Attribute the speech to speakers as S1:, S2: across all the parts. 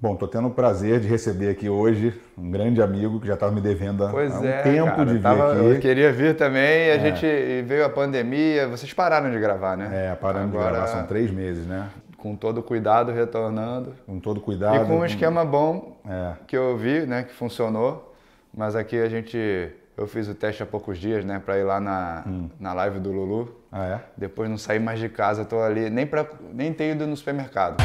S1: Bom, estou tendo o prazer de receber aqui hoje um grande amigo que já estava me devendo
S2: pois
S1: há um
S2: é,
S1: tempo
S2: cara,
S1: de vir
S2: tava,
S1: aqui.
S2: Eu queria vir também, a é. gente veio a pandemia, vocês pararam de gravar, né?
S1: É, paramos Agora, de gravar, são três meses, né?
S2: Com todo cuidado, retornando.
S1: Com todo cuidado.
S2: E com um esquema bom é. que eu vi, né, que funcionou. Mas aqui a gente, eu fiz o teste há poucos dias, né, para ir lá na, hum. na live do Lulu.
S1: Ah, é?
S2: Depois não saí mais de casa, tô ali, nem, pra, nem tenho ido no supermercado.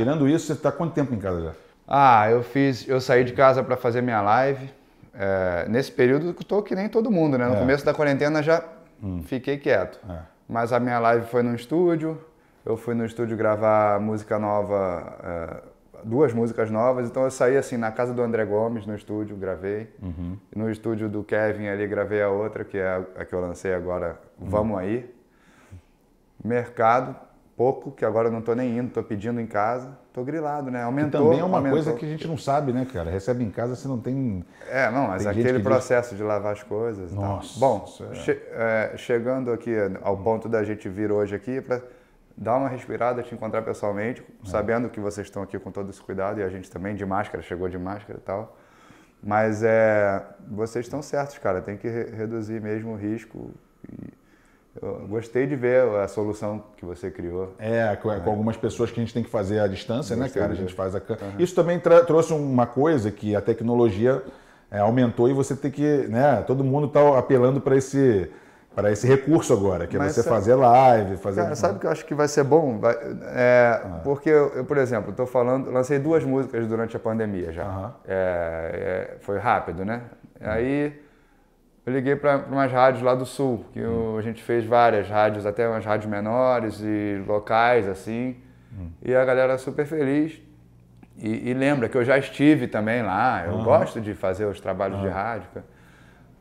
S1: Tirando isso, você está quanto tempo em casa já?
S2: Ah, eu fiz, eu saí de casa para fazer minha live. É, nesse período que estou que nem todo mundo, né? No é. começo da quarentena já hum. fiquei quieto. É. Mas a minha live foi no estúdio. Eu fui no estúdio gravar música nova, é, duas músicas novas. Então eu saí assim na casa do André Gomes no estúdio, gravei. Uhum. No estúdio do Kevin ali gravei a outra que é a que eu lancei agora. Uhum. Vamos aí. Mercado pouco, que agora eu não estou nem indo, estou pedindo em casa, estou grilado, né? Aumentou.
S1: E também é uma
S2: aumentou.
S1: coisa que a gente não sabe, né, cara? Recebe em casa, você não tem.
S2: É, não, mas aquele processo diz... de lavar as coisas.
S1: Nossa.
S2: Bom, é... Che é, chegando aqui ao ponto da gente vir hoje aqui para dar uma respirada, te encontrar pessoalmente, é. sabendo que vocês estão aqui com todo esse cuidado e a gente também de máscara, chegou de máscara e tal. Mas é, vocês estão certos, cara. Tem que re reduzir mesmo o risco. E eu gostei de ver a solução que você criou.
S1: É, com, é. algumas pessoas que a gente tem que fazer à distância, né, gostei né, cara? A gente faz a... Uhum. Isso também trouxe uma coisa que a tecnologia é, aumentou e você tem que, né? Todo mundo está apelando para esse para esse recurso agora, que é Mas é você sabe, fazer live, fazer.
S2: Cara, sabe o que eu acho que vai ser bom? Vai, é, ah. Porque eu, eu, por exemplo, estou falando, lancei duas músicas durante a pandemia já. Uhum. É, foi rápido, né? Aí eu liguei para umas rádios lá do sul, que a gente fez várias rádios, até umas rádios menores e locais, assim. Hum. E a galera super feliz. E, e, lembra que eu já estive também lá, eu uhum. gosto de fazer os trabalhos uhum. de rádio.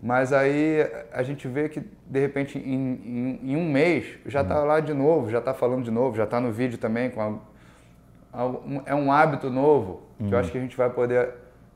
S2: Mas aí a gente vê que, de repente, em, em, em um mês, já está uhum. lá de novo, já está falando de novo, já está no vídeo também. A, a, é um hábito novo que eu uhum. acho que a gente vai poder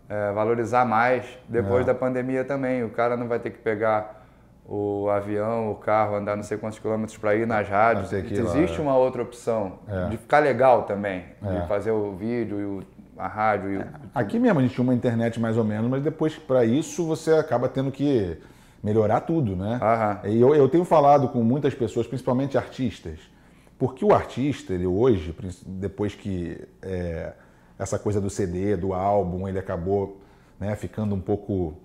S2: é, valorizar mais depois é. da pandemia também. O cara não vai ter que pegar o avião, o carro, andar não sei quantos quilômetros para ir nas rádios. Existe lá, uma outra opção é. de ficar legal também, de é. fazer o vídeo e o, a rádio. E o,
S1: Aqui mesmo a gente tinha uma internet mais ou menos, mas depois para isso você acaba tendo que melhorar tudo, né? Aham. E eu, eu tenho falado com muitas pessoas, principalmente artistas, porque o artista, ele hoje, depois que é, essa coisa do CD, do álbum, ele acabou né, ficando um pouco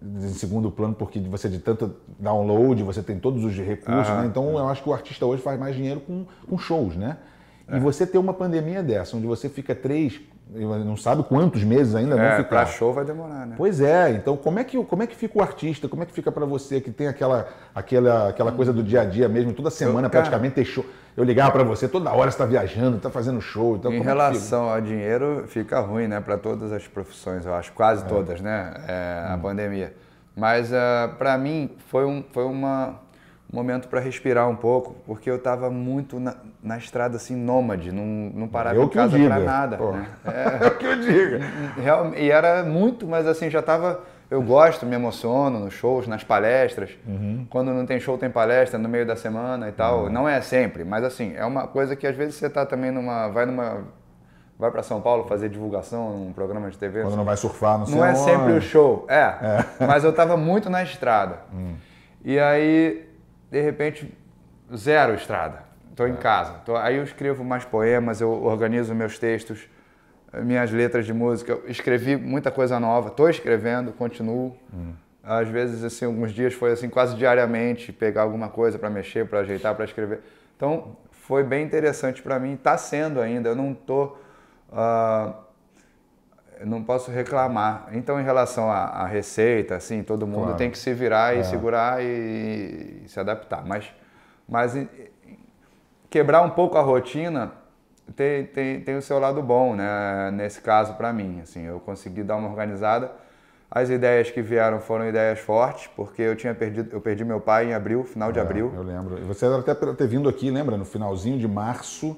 S1: em segundo plano porque você de tanto download, você tem todos os recursos, né? Então eu acho que o artista hoje faz mais dinheiro com, com shows, né? É. E você ter uma pandemia dessa, onde você fica três, não sabe quantos meses ainda é, vão ficar.
S2: Para show vai demorar, né?
S1: Pois é. Então como é que como é que fica o artista? Como é que fica para você que tem aquela aquela aquela coisa do dia a dia mesmo, toda semana eu, praticamente ter show? eu ligava para você toda hora, você está viajando, está fazendo show. Então,
S2: em relação ao dinheiro, fica ruim, né, para todas as profissões, eu acho, quase é. todas, né, é, hum. a pandemia. Mas uh, ah, para mim foi um, foi uma, um momento para respirar um pouco, porque eu estava muito na, na, estrada assim nômade, não, não parava eu em casa para nada. Né?
S1: É, é o que eu digo.
S2: E era muito, mas assim já estava eu gosto, me emociono nos shows, nas palestras. Uhum. Quando não tem show, tem palestra no meio da semana e tal. Uhum. Não é sempre, mas assim, é uma coisa que às vezes você está também numa. Vai numa. Vai para São Paulo fazer divulgação num programa de TV.
S1: Quando assim. não vai surfar, não sei
S2: Não é sempre o show. É. é. Mas eu estava muito na estrada. Hum. E aí, de repente, zero estrada. Estou é. em casa. Tô, aí eu escrevo mais poemas, eu organizo meus textos minhas letras de música. escrevi muita coisa nova, estou escrevendo, continuo. Hum. Às vezes, assim, alguns dias foi assim, quase diariamente, pegar alguma coisa para mexer, para ajeitar, para escrever. Então, foi bem interessante para mim, está sendo ainda, eu não estou... Uh, não posso reclamar. Então, em relação à, receita, assim, todo mundo claro. tem que se virar e é. segurar e, e, se adaptar. Mas, mas quebrar um pouco a rotina tem, tem, tem o seu lado bom, né? Nesse caso, para mim, assim, eu consegui dar uma organizada. As ideias que vieram foram ideias fortes, porque eu tinha perdido, eu perdi meu pai em abril, final de
S1: é,
S2: abril.
S1: Eu lembro. Você até ter vindo aqui, lembra? No finalzinho de março.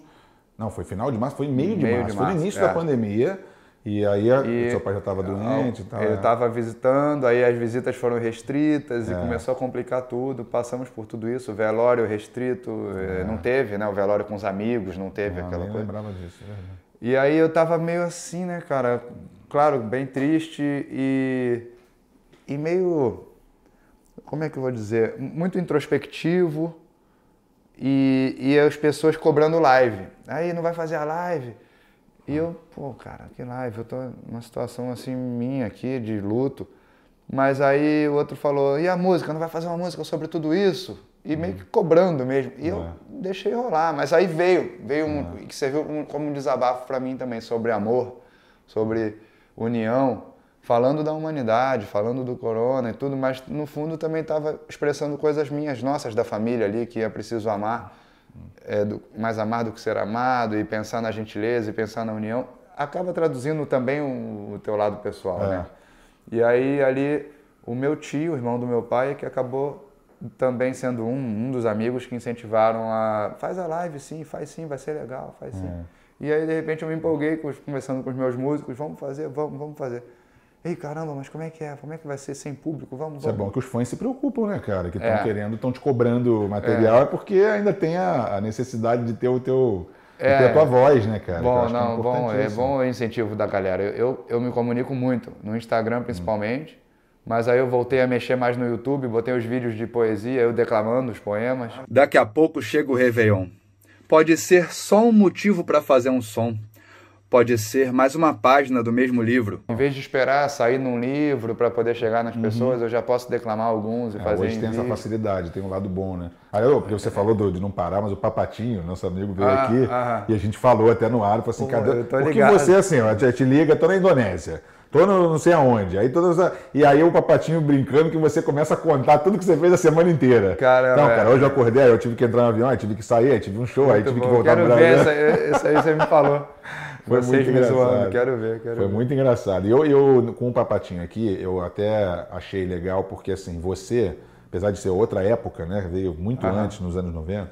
S1: Não, foi final de março, foi meio de, meio março. de março. Foi no início é. da pandemia. E aí a, e, seu pai já estava doente e tal.
S2: Ele estava é. visitando, aí as visitas foram restritas e é. começou a complicar tudo. Passamos por tudo isso, o velório restrito, é. não teve, né? O velório com os amigos, não teve ah, aquela coisa. Eu
S1: lembrava disso, é
S2: E aí eu estava meio assim, né, cara? Claro, bem triste e, e meio. Como é que eu vou dizer? Muito introspectivo e, e as pessoas cobrando live. Aí não vai fazer a live e eu, pô, cara, que live, eu tô numa situação assim minha aqui, de luto. Mas aí o outro falou, e a música, não vai fazer uma música sobre tudo isso? E meio que cobrando mesmo. E eu é. deixei rolar, mas aí veio, veio um, é. que serviu como um desabafo para mim também, sobre amor, sobre união, falando da humanidade, falando do corona e tudo, mas no fundo também estava expressando coisas minhas, nossas, da família ali, que é preciso amar é, do, mais amar do que ser amado e pensar na gentileza e pensar na união, acaba traduzindo também o, o teu lado pessoal, é. né? E aí ali o meu tio, o irmão do meu pai, que acabou também sendo um, um dos amigos que incentivaram a faz a live sim, faz sim, vai ser legal, faz sim. É. E aí de repente eu me empolguei conversando com os meus músicos, vamos fazer, vamos, vamos fazer. Ei, caramba, mas como é que é? Como é que vai ser sem público? Vamos,
S1: Isso é bom que os fãs se preocupam, né, cara? Que estão é. querendo, estão te cobrando material, é. é, porque ainda tem a, a, necessidade de ter o teu. É. Ter a tua voz, né, cara?
S2: Bom, é não, é bom, é bom o incentivo da galera. Eu, eu, eu, me comunico muito, no Instagram principalmente, hum. mas aí eu voltei a mexer mais no YouTube, botei os vídeos de poesia, eu declamando os poemas.
S3: Daqui a pouco chega o Réveillon. Pode ser só um motivo para fazer um som pode ser mais uma página do mesmo livro.
S2: Em vez de esperar sair num livro para poder chegar nas uhum. pessoas, eu já posso declamar alguns e é, fazer.
S1: Hoje tem essa facilidade, tem um lado bom, né? Aí eu, porque você falou do, de não parar, mas o Papatinho, nosso amigo, veio ah, aqui ah, e a gente falou até no ar, falou assim, Pô, cadê? Porque você assim, ó, te, te liga, tô na Indonésia. Tô no não sei aonde. Aí todas E aí o papatinho brincando que você começa a contar tudo que você fez a semana inteira.
S2: Cara,
S1: então, cara, hoje eu acordei, eu tive que entrar no avião, aí tive que sair, aí tive um show, Muito aí tive bom. que voltar
S2: Quero
S1: no Brasil.
S2: Ver essa, isso aí você me falou.
S1: Foi Vocês muito engraçado. Zoando.
S2: Quero ver, quero
S1: Foi
S2: ver.
S1: muito engraçado. E eu, eu, com o Papatinho aqui, eu até achei legal, porque assim, você, apesar de ser outra época, né? Veio muito Aham. antes, nos anos 90,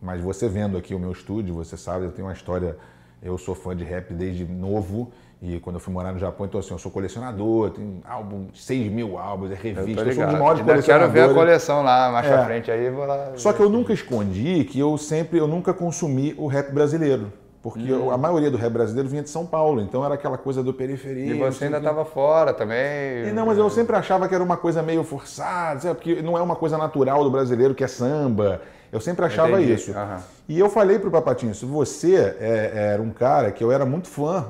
S1: mas você vendo aqui o meu estúdio, você sabe, eu tenho uma história. Eu sou fã de rap desde novo. E quando eu fui morar no Japão, então assim, eu sou colecionador, tenho álbum, 6 mil álbuns, é revista, eu, eu sou um dos maiores colecionadores.
S2: quero ver a coleção lá, mais é. pra frente aí, vou lá.
S1: Só que eu nunca escondi que eu sempre, eu nunca consumi o rap brasileiro. Porque hum. a maioria do rap brasileiro vinha de São Paulo, então era aquela coisa do periferia.
S2: E você ainda estava fora também.
S1: E não, mas eu sempre achava que era uma coisa meio forçada, sabe? porque não é uma coisa natural do brasileiro que é samba. Eu sempre achava Entendi. isso. Uhum. E eu falei pro Papatinho, se você é, era um cara que eu era muito fã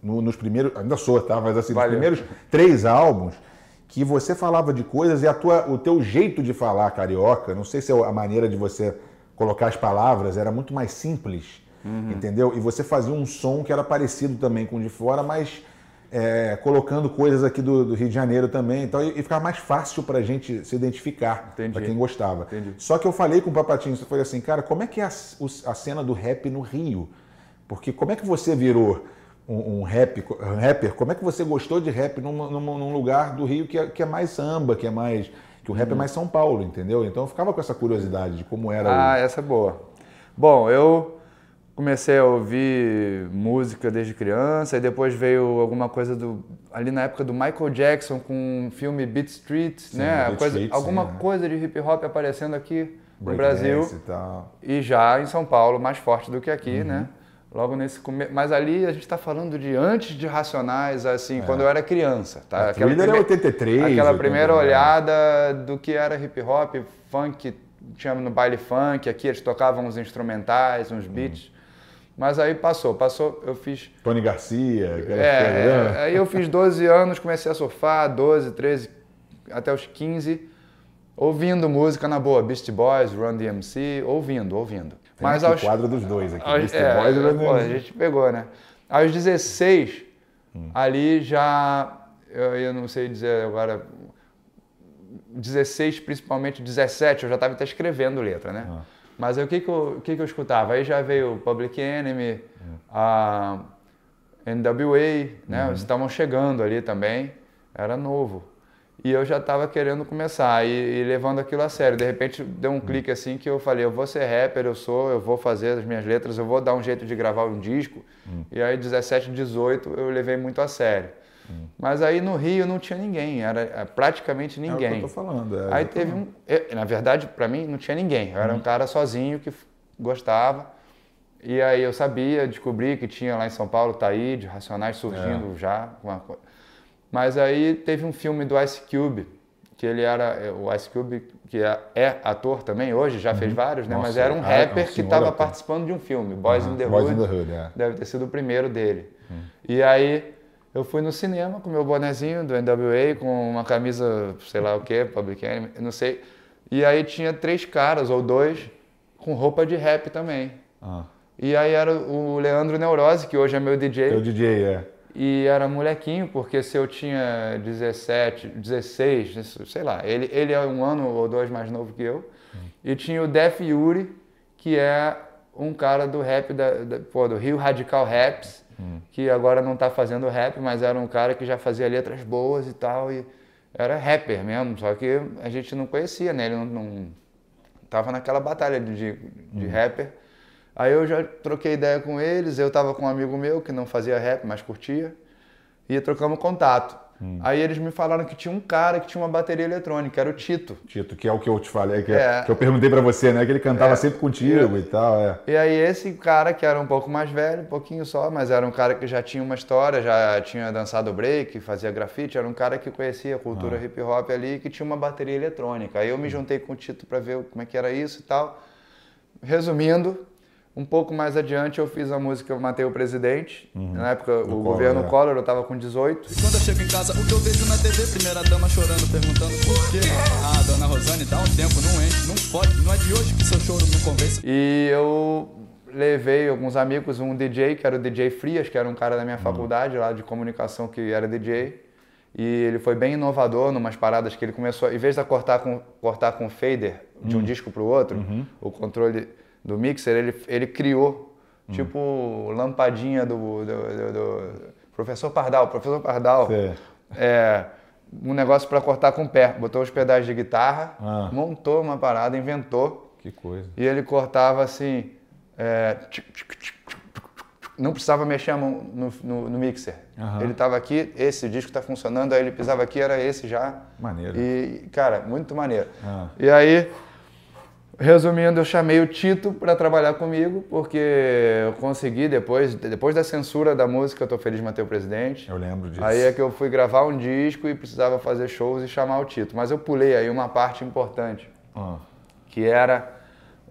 S1: no, nos primeiros, ainda sou, tá? Mas assim, Valeu. nos primeiros três álbuns, que você falava de coisas e a tua, o teu jeito de falar carioca, não sei se é a maneira de você colocar as palavras era muito mais simples Uhum. Entendeu? E você fazia um som que era parecido também com o de fora, mas é, colocando coisas aqui do, do, Rio de Janeiro também. Então, e, e ficava mais fácil para a gente se identificar, para quem gostava. Entendi. Só que eu falei com o Papatinho, você foi assim, cara, como é que é a, a, cena do rap no Rio? Porque como é que você virou um, um, rap, um rapper? Como é que você gostou de rap num, num, num lugar do Rio que é, que é, mais samba, que é mais. que o rap é uhum. é mais São Paulo, entendeu? Então eu ficava com essa curiosidade de como era.
S2: Ah, o... essa é boa. Bom, eu comecei a ouvir música desde criança e depois veio alguma coisa do ali na época do Michael Jackson com o filme Beat Street, sim, né? Beat coisa, Street, alguma sim, coisa de hip hop aparecendo aqui no Brasil e, e, já em São Paulo mais forte do que aqui, uhum. né? Logo nesse começo, mas ali a gente está falando de antes de Racionais, assim, é. quando eu era criança, tá?
S1: A aquela primeira, 83,
S2: aquela primeira olhada do que era hip hop, funk, tinha no baile funk, aqui eles tocavam uns instrumentais, uns beats. Uhum. Mas aí passou, passou, eu fiz.
S1: Tony Garcia,
S2: é, é, aí eu fiz 12 anos, comecei a surfar, 12, 13, até os 15, ouvindo música na boa, Beast Boys, Run DMC, ouvindo, ouvindo.
S1: Tem Mas aos, quadro dos dois aqui,
S2: Beast é, Boys e Run DMC. a gente pegou, né? Aos 16, hum. ali já, eu, eu não sei dizer agora, 16, principalmente 17, eu já estava até escrevendo letra, né? Ah. Mas o, que, que, eu, que, que eu escutava? Aí já veio Public Enemy, a NWA, né? Uhum. Estavam chegando ali também, era novo. E eu já estava querendo começar e, e, levando aquilo a sério. De repente deu um hum. clique assim que eu falei, eu vou ser rapper, eu sou, eu vou fazer as minhas letras, eu vou dar um jeito de gravar um disco. Hum. E aí 17, 18 eu levei muito a sério. Mas aí no Rio não tinha ninguém, era é, praticamente ninguém. É o
S1: que eu tô falando.
S2: É, aí teve um, eu, na verdade para mim não tinha ninguém. Eu era um hum. cara sozinho que gostava. E aí eu sabia, descobri que tinha lá em São Paulo Taíde, Racionais surgindo é. já. Mas aí teve um filme do Ice Cube, que ele era, é, o Ice Cube, que é, é ator também hoje, já uhum. fez vários, né? Nossa, mas era um é, rapper é um que estava participando de um filme, Boys uhum. in the Boys Hood. In the Hood é. Deve ter sido o primeiro dele. Uhum. E aí eu fui no cinema com meu bonezinho do NWA, com uma camisa, sei lá o que, Public Enemy, não sei. E aí tinha três caras ou dois com roupa de rap também. Ah. E aí era o Leandro Neurose, que hoje é meu DJ.
S1: Meu DJ, é.
S2: E era molequinho, porque se eu tinha 17, 16, sei lá, ele, ele é um ano ou dois mais novo que eu. Hum. E tinha o Def Yuri, que é um cara do rap, da, da pô, do Rio Radical Raps, hum. que agora não está fazendo rap, mas era um cara que já fazia letras boas e tal. E era rapper mesmo, só que a gente não conhecia, né? Ele não, não tava naquela batalha de, de, de hum. rapper. Aí eu já troquei ideia com eles, eu estava com um amigo meu que não fazia rap, mas curtia, e trocamos contato. Hum. Aí eles me falaram que tinha um cara que tinha uma bateria eletrônica, era o Tito.
S1: Tito, que é o que eu te falei, que, é, que eu perguntei para você, né? Que ele cantava é, sempre contigo e tal. É.
S2: E aí esse cara que era um pouco mais velho, um pouquinho só, mas era um cara que já tinha uma história, já tinha dançado break, fazia grafite, era um cara que conhecia a cultura ah. hip hop ali, que tinha uma bateria eletrônica. Aí eu me juntei com o Tito para ver como é que era isso e tal. Resumindo, um pouco mais adiante eu fiz a música Eu Matei o Presidente. Uhum. Na época o Collor, governo é. Collor, eu tava com 18.
S4: E quando eu chego em casa, o que eu vejo na TV, primeira dama chorando, perguntando por quê. Ah, dona Rosane, dá um tempo, não enche, não pode, não é de hoje que seu choro não convence.
S2: E eu levei alguns amigos, um DJ, que era o DJ Frias, que era um cara da minha uhum. faculdade lá de comunicação que era DJ. E ele foi bem inovador numas paradas que ele começou, em vez de cortar com, cortar com fader de um uhum. disco para o outro, uhum. o controle do mixer, ele, ele criou, hum. tipo, lampadinha do, do, do, do, professor Pardal. Professor Pardal, é, um negócio para cortar com o pé. Botou os pedais de guitarra, ah. montou uma parada, inventou.
S1: Que coisa.
S2: E ele cortava assim. É, não precisava mexer a mão no, no, no mixer. Uhum. Ele estava aqui, esse disco está funcionando, aí ele pisava aqui, era esse já.
S1: Maneiro.
S2: E, cara, muito maneiro. Ah. E aí Resumindo, eu chamei o Tito para trabalhar comigo, porque eu consegui, depois, depois da censura da música, eu tô feliz de manter o presidente.
S1: Eu lembro disso.
S2: Aí é que eu fui gravar um disco e precisava fazer shows e chamar o Tito. Mas eu pulei aí uma parte importante, ah. que era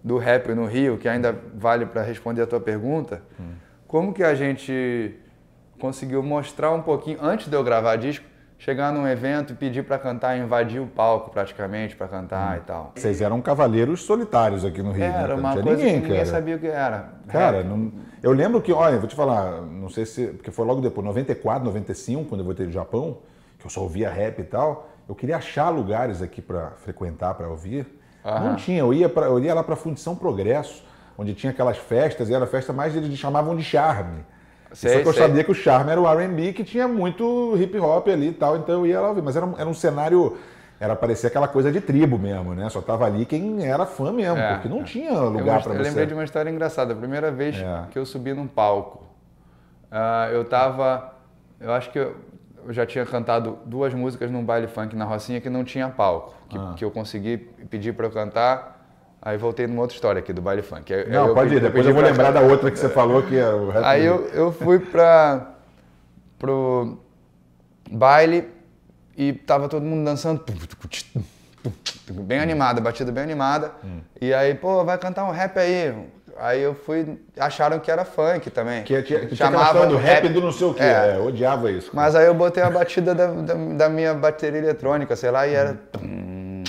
S2: do rap no Rio, que ainda vale para responder a tua pergunta. Hum. Como que a gente conseguiu mostrar um pouquinho, antes de eu gravar disco, chegar num evento e pedir para cantar, invadir o palco praticamente para cantar hum. e tal.
S1: Vocês eram cavaleiros solitários aqui no Rio,
S2: né?
S1: Era
S2: né? uma coisa ninguém, que ninguém cara. sabia o que era.
S1: Cara, não, eu lembro que, olha, vou te falar, não sei se, porque foi logo depois, 94, 95, quando eu voltei do Japão, que eu só ouvia rap e tal, eu queria achar lugares aqui para frequentar, para ouvir. Aham. Não tinha, eu ia, pra, eu ia lá para Fundição Progresso, onde tinha aquelas festas, e era festa mais eles chamavam de charme. Sei, Só que eu sei. sabia que o charme era o R&B, que tinha muito hip hop ali e tal, então eu ia lá ouvir. Mas era, um, era um cenário, era parecer aquela coisa de tribo mesmo, né? Só tava ali quem era fã mesmo, é, porque não tinha lugar para você.
S2: Eu lembrei de uma história engraçada. A primeira vez é. que eu subi num palco, uh, eu tava, eu acho que eu, eu, já tinha cantado duas músicas num baile funk na Rocinha que não tinha palco, que, ah. que eu consegui pedir para eu cantar Aí voltei numa outra história aqui do baile funk.
S1: Aí, Não, pode ir, depois eu vou lembrar da outra que você falou que é o
S2: Aí eu, eu fui para pro baile e tava todo mundo dançando. Bem animada, batida bem animada. Hum. E aí, pô, vai cantar um rap aí. Aí eu fui, acharam que era funk também.
S1: Que tinha, chamava do rap, rap do não sei o quê, é. é, odiava isso.
S2: Mas aí eu botei a batida da, da, da, minha bateria eletrônica, sei lá, e era. Hum.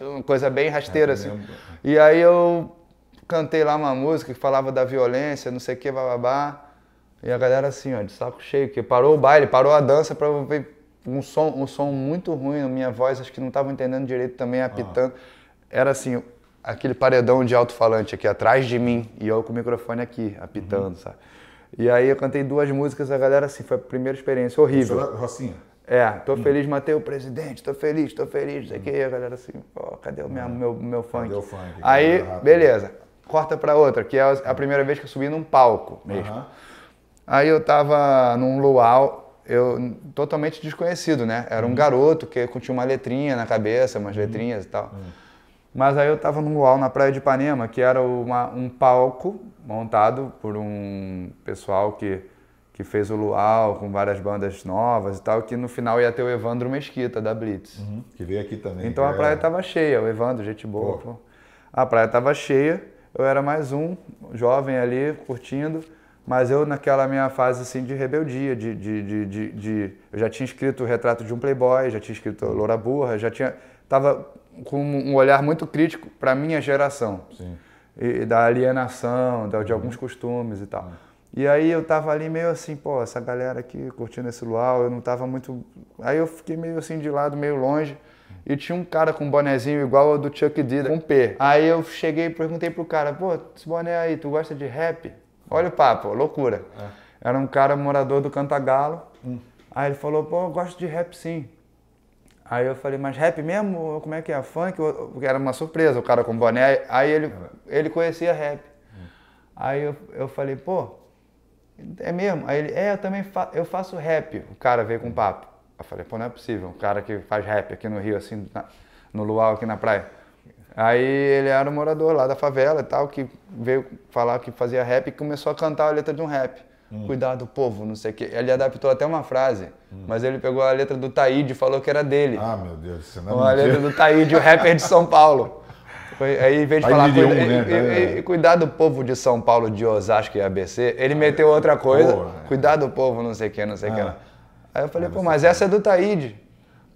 S2: É. Uma coisa bem rasteira, é, assim. E aí eu cantei lá uma música que falava da violência, não sei o que, bababá. E a galera assim, ó, de saco cheio, que parou o baile, parou a dança para ver um som, um som muito ruim, minha voz acho que não estavam entendendo direito também, apitando. Ah. Era assim, aquele paredão de alto-falante aqui atrás de mim e eu com o microfone aqui, apitando, uhum. sabe? E aí eu cantei duas músicas, a galera assim, foi a primeira experiência horrível.
S1: Rocinha?
S2: É, tô feliz, matei o presidente, tô feliz, tô feliz, não sei o que. a galera assim, pô, cadê o meu, meu, meu funk? Cadê o funk? Aí, beleza, corta pra outra, que é a primeira vez que eu subi num palco mesmo. Aí eu tava num luau, eu totalmente desconhecido, né? Era um uhum. garoto que tinha uma letrinha na cabeça, umas uhum. letrinhas e tal. Uhum. Mas aí eu tava num luau na Praia de Ipanema, que era uma, um palco montado por um pessoal que que fez o Luau com várias bandas novas e tal, que no final ia ter o Evandro Mesquita, da Blitz. Uhum,
S1: que veio aqui também.
S2: Então a é praia estava cheia, o Evandro, gente boa. Pô. A praia estava cheia, eu era mais um, jovem ali, curtindo, mas eu naquela minha fase assim de rebeldia, de, de, de, de, de eu já tinha escrito o retrato de um playboy, já tinha escrito Loura Burra, já tinha, tava com um olhar muito crítico para minha geração. Sim. E, da alienação, de, de alguns costumes e tal. Uhum. E aí eu tava ali meio assim, pô, essa galera aqui curtindo esse luau, eu não tava muito. Aí eu fiquei meio assim de lado, meio longe. E tinha um cara com um bonezinho igual ao do Chuck D, com P. Aí eu cheguei e perguntei pro cara, pô, esse boné aí, tu gosta de rap? Olha o papo, loucura. É. Era um cara morador do Cantagalo. Hum. Aí ele falou, pô, eu gosto de rap sim. Aí eu falei, mas rap mesmo? Como é que é? Funk? Porque era uma surpresa, o cara com boné. Aí ele, ele conhecia rap. Hum. Aí eu, eu falei, pô, é mesmo? Aí ele, é, eu também fa eu faço rap. O cara veio com papo. Eu falei, pô, não é possível. Um cara que faz rap aqui no Rio, assim, na, no luau, aqui na praia. Aí ele era um morador lá da favela e tal, que veio falar que fazia rap e começou a cantar a letra de um rap. Hum. Cuidado, povo, não sei o quê. Ele adaptou até uma frase, hum. mas ele pegou a letra do Taíde e falou que era dele.
S1: Ah, meu Deus,
S2: isso não é A letra do Taíde, o rapper de São Paulo. Foi, aí, em vez de falar cuida, né? e, e, cuidar do povo de São Paulo, de Osasco e ABC, ele meteu outra coisa, Porra, cuidar do povo, não sei o que, não sei o ah. que. Aí eu falei, pô, mas essa é do Taíde.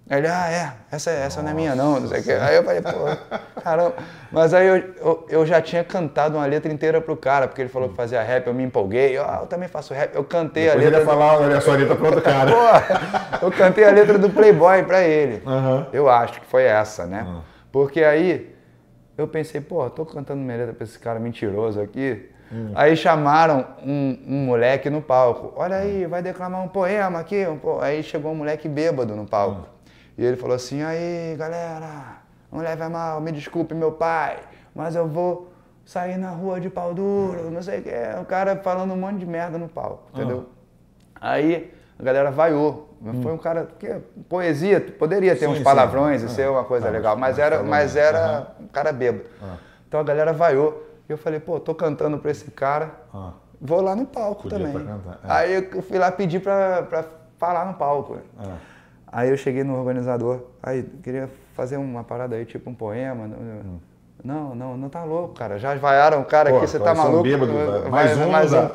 S2: Ele, ah, é, essa, essa não é minha não, não sei o que. Aí eu falei, pô, caramba. Mas aí eu, eu, eu, já tinha cantado uma letra inteira pro cara, porque ele falou que fazia rap, eu me empolguei. Eu, ah, eu também faço rap. Eu cantei
S1: Depois
S2: a letra.
S1: Ele ia falar, olha a sua letra pro outro cara.
S2: Pô, eu cantei a letra do Playboy pra ele. Uhum. Eu acho que foi essa, né? Uhum. Porque aí eu pensei, pô, tô cantando merda pra esse cara mentiroso aqui. Hum. Aí chamaram um, um, moleque no palco. Olha aí, vai declamar um poema aqui. Um po... Aí chegou um moleque bêbado no palco. Hum. E ele falou assim, aí, galera, não leve a mal, me desculpe, meu pai, mas eu vou sair na rua de pau duro, não sei o que. O cara falando um monte de merda no palco, entendeu? Aí a galera vaiou. Hum. Foi um cara que poesia, poderia ter sim, uns palavrões sim. e ser uma coisa ah, legal, mas era, mas era um cara bêbado. Ah. Então a galera vaiou. E eu falei, pô, tô cantando pra esse cara, ah. vou lá no palco Podia também. É. Aí eu fui lá pedir pra, pra falar no palco. Ah. Aí eu cheguei no organizador, aí queria fazer uma parada aí, tipo um poema. Hum. Não, não, não tá louco, cara. Já vaiaram o cara Pô, aqui, você tá maluco? Bêbado,
S1: mais um, mais um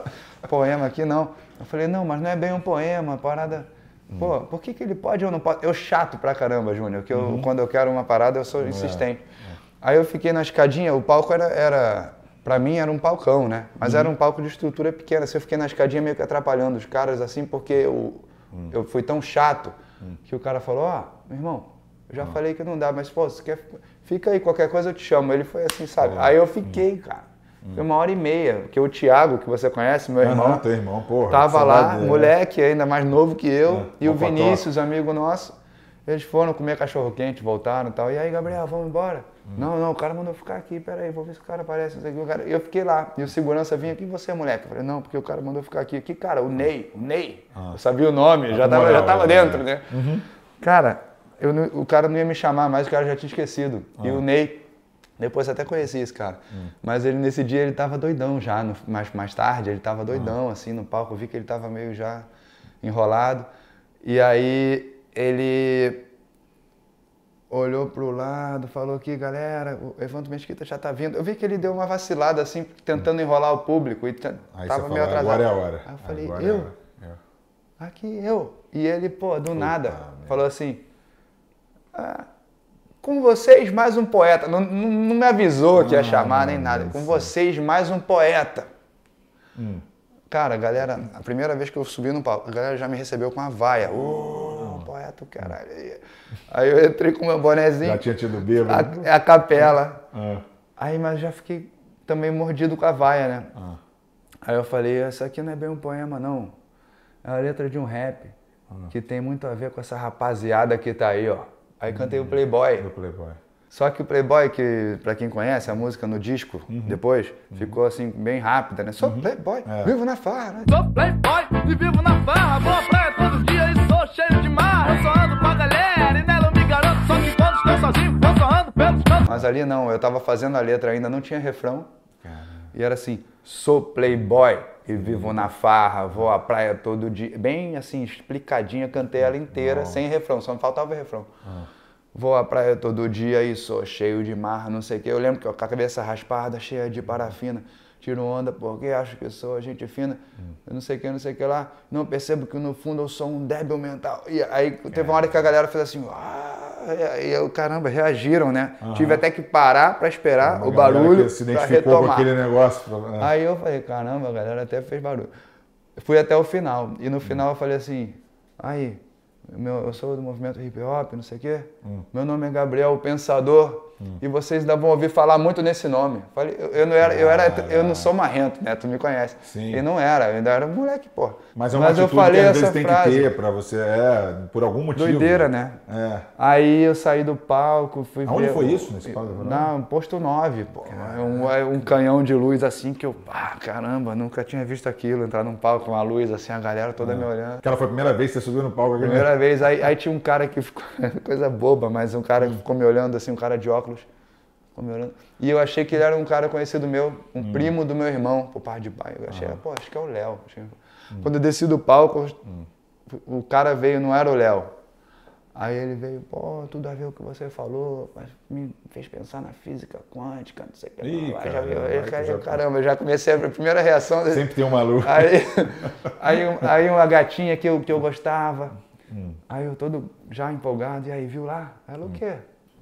S2: poema aqui, não. Eu falei, não, mas não é bem um poema, parada. Hum. Pô, por que, que ele pode ou não pode? Eu chato pra caramba, Júnior, que eu, uhum. quando eu quero uma parada eu sou é. insistente. É. Aí eu fiquei na escadinha, o palco era, era para mim era um palcão, né? Mas uhum. era um palco de estrutura pequena. Se eu fiquei na escadinha meio que atrapalhando os caras assim, porque eu, uhum. eu fui tão chato hum. que o cara falou: Ó, oh, meu irmão, eu já hum. falei que não dá, mas pô, você quer. Fica aí, qualquer coisa eu te chamo. Ele foi assim, sabe? Aí eu fiquei, cara. Foi uma hora e meia, porque o Thiago, que você conhece, meu irmão, uhum,
S1: teu irmão porra,
S2: tava lá, moleque, ainda mais novo que eu, é, e o Vinícius, amigo nosso, eles foram comer cachorro quente, voltaram e tal. E aí, Gabriel, vamos embora? Hum. Não, não, o cara mandou ficar aqui, peraí, vou ver se o cara aparece. E eu fiquei lá. E o segurança vinha aqui, você moleque. Eu falei, não, porque o cara mandou ficar aqui. Que cara, o Ney, o Ney. Ah. Eu sabia o nome, já tava, já tava dentro, né? Uhum. Cara, eu, o cara não ia me chamar mais, o cara já tinha esquecido. Ah. E o Ney depois até conheci esse cara. Hum. Mas ele nesse dia ele tava doidão já, no, mais, mais tarde ele tava doidão, assim, no palco. Eu vi que ele tava meio já enrolado. E aí ele olhou pro lado, falou que, galera, o Evandro Mesquita já tá vindo. Eu vi que ele deu uma vacilada, assim, tentando enrolar o público. E
S1: aí tava meio atrasado. Agora é a hora.
S2: Aí eu falei, agora é eu? É Aqui, eu. E ele, pô, do Puta nada, falou assim, ah, com vocês, mais um poeta. Não, não, não me avisou que ia ah, chamar nem nada. Com vocês, mais um poeta. Hum. Cara, galera, a primeira vez que eu subi no palco, a galera já me recebeu com uma vaia. Oh, poeta, caralho. Aí eu entrei com meu bonezinho.
S1: Já tinha tido bêbado.
S2: A, é a capela. Ah. Aí, mas já fiquei também mordido com a vaia, né? Ah. Aí eu falei, essa aqui não é bem um poema, não. É a letra de um rap. que tem muito a ver com essa rapaziada que tá aí, ó. Aí cantei o Playboy.
S1: Do Playboy.
S2: Só que o Playboy, que para quem conhece a música no disco, uhum. depois, uhum. ficou assim, bem rápida, né? Sou uhum. Playboy, é. vivo na farra. Né?
S5: Sou Playboy e vivo na farra, vou à praia todo dia e sou cheio de marra. Eu só ando com a galera e nela eu me garanto, só que quando estou sozinho, eu só ando pelos cantos.
S2: Mas ali não, eu tava fazendo a letra ainda, não tinha refrão. Caramba. E era assim, sou Playboy e vivo na farra, vou à praia todo dia. Bem assim, explicadinha, cantei ela inteira, sem refrão, só me faltava o refrão. Ah. Vou à praia todo dia e sou cheio de mar, não sei o quê. Eu lembro que eu com a cabeça raspada, cheia de parafina tiro onda porque acho que sou gente fina, hum. não sei o que, não sei o que lá. Não percebo que no fundo eu sou um débil mental. E aí teve uma hora que a galera fez assim, ah, e eu, caramba, reagiram, né? Uhum. Tive até que parar para esperar Uma o barulho. Que
S1: se identificou com aquele negócio.
S2: Pra... É. Aí eu falei, caramba, a galera até fez barulho. Fui até o final. E no final eu falei assim, aí, meu, eu sou do movimento hip hop, não sei o quê. Hum. Meu nome é Gabriel Pensador. Hum. E vocês ainda vão ouvir falar muito nesse nome. Falei, eu, eu não era, eu era, eu não sou marrento, né? Tu me conhece. Sim. E não era, eu ainda era moleque, pô.
S1: Mas é uma Mas eu falei que às vezes tem frase. que ter para você, é, por algum motivo.
S2: Doideira, né? É. Aí eu saí do palco, fui
S1: Aonde ver. foi isso nesse palco?
S2: Não, posto 9, pô. É um, é um canhão de luz assim que eu, ah, caramba, nunca tinha visto aquilo, entrar num palco com uma luz assim, a galera toda é. me olhando.
S1: Aquela foi a primeira vez que você subiu no palco?
S2: Primeira vez, aí, aí tinha um cara que ficou, coisa boba, mas um cara que ficou me olhando assim, um cara de óculos. E eu achei que ele era um cara conhecido meu, um hum. primo do meu irmão, por pai de pai. Eu achei, ah. pô, acho que é o Léo. Hum. Quando eu desci do palco, hum. o cara veio, não era o Léo. Aí ele veio, pô, tudo a ver o que você falou, mas me fez pensar na física quântica, não sei o que. Ih, cara, já viu, aí, cara, já... Caramba, eu já comecei a primeira reação.
S1: Sempre tem um maluco.
S2: Aí, aí, aí uma gatinha que eu, que eu gostava, hum. aí eu todo já empolgado, e aí, viu lá? Ela, o quê?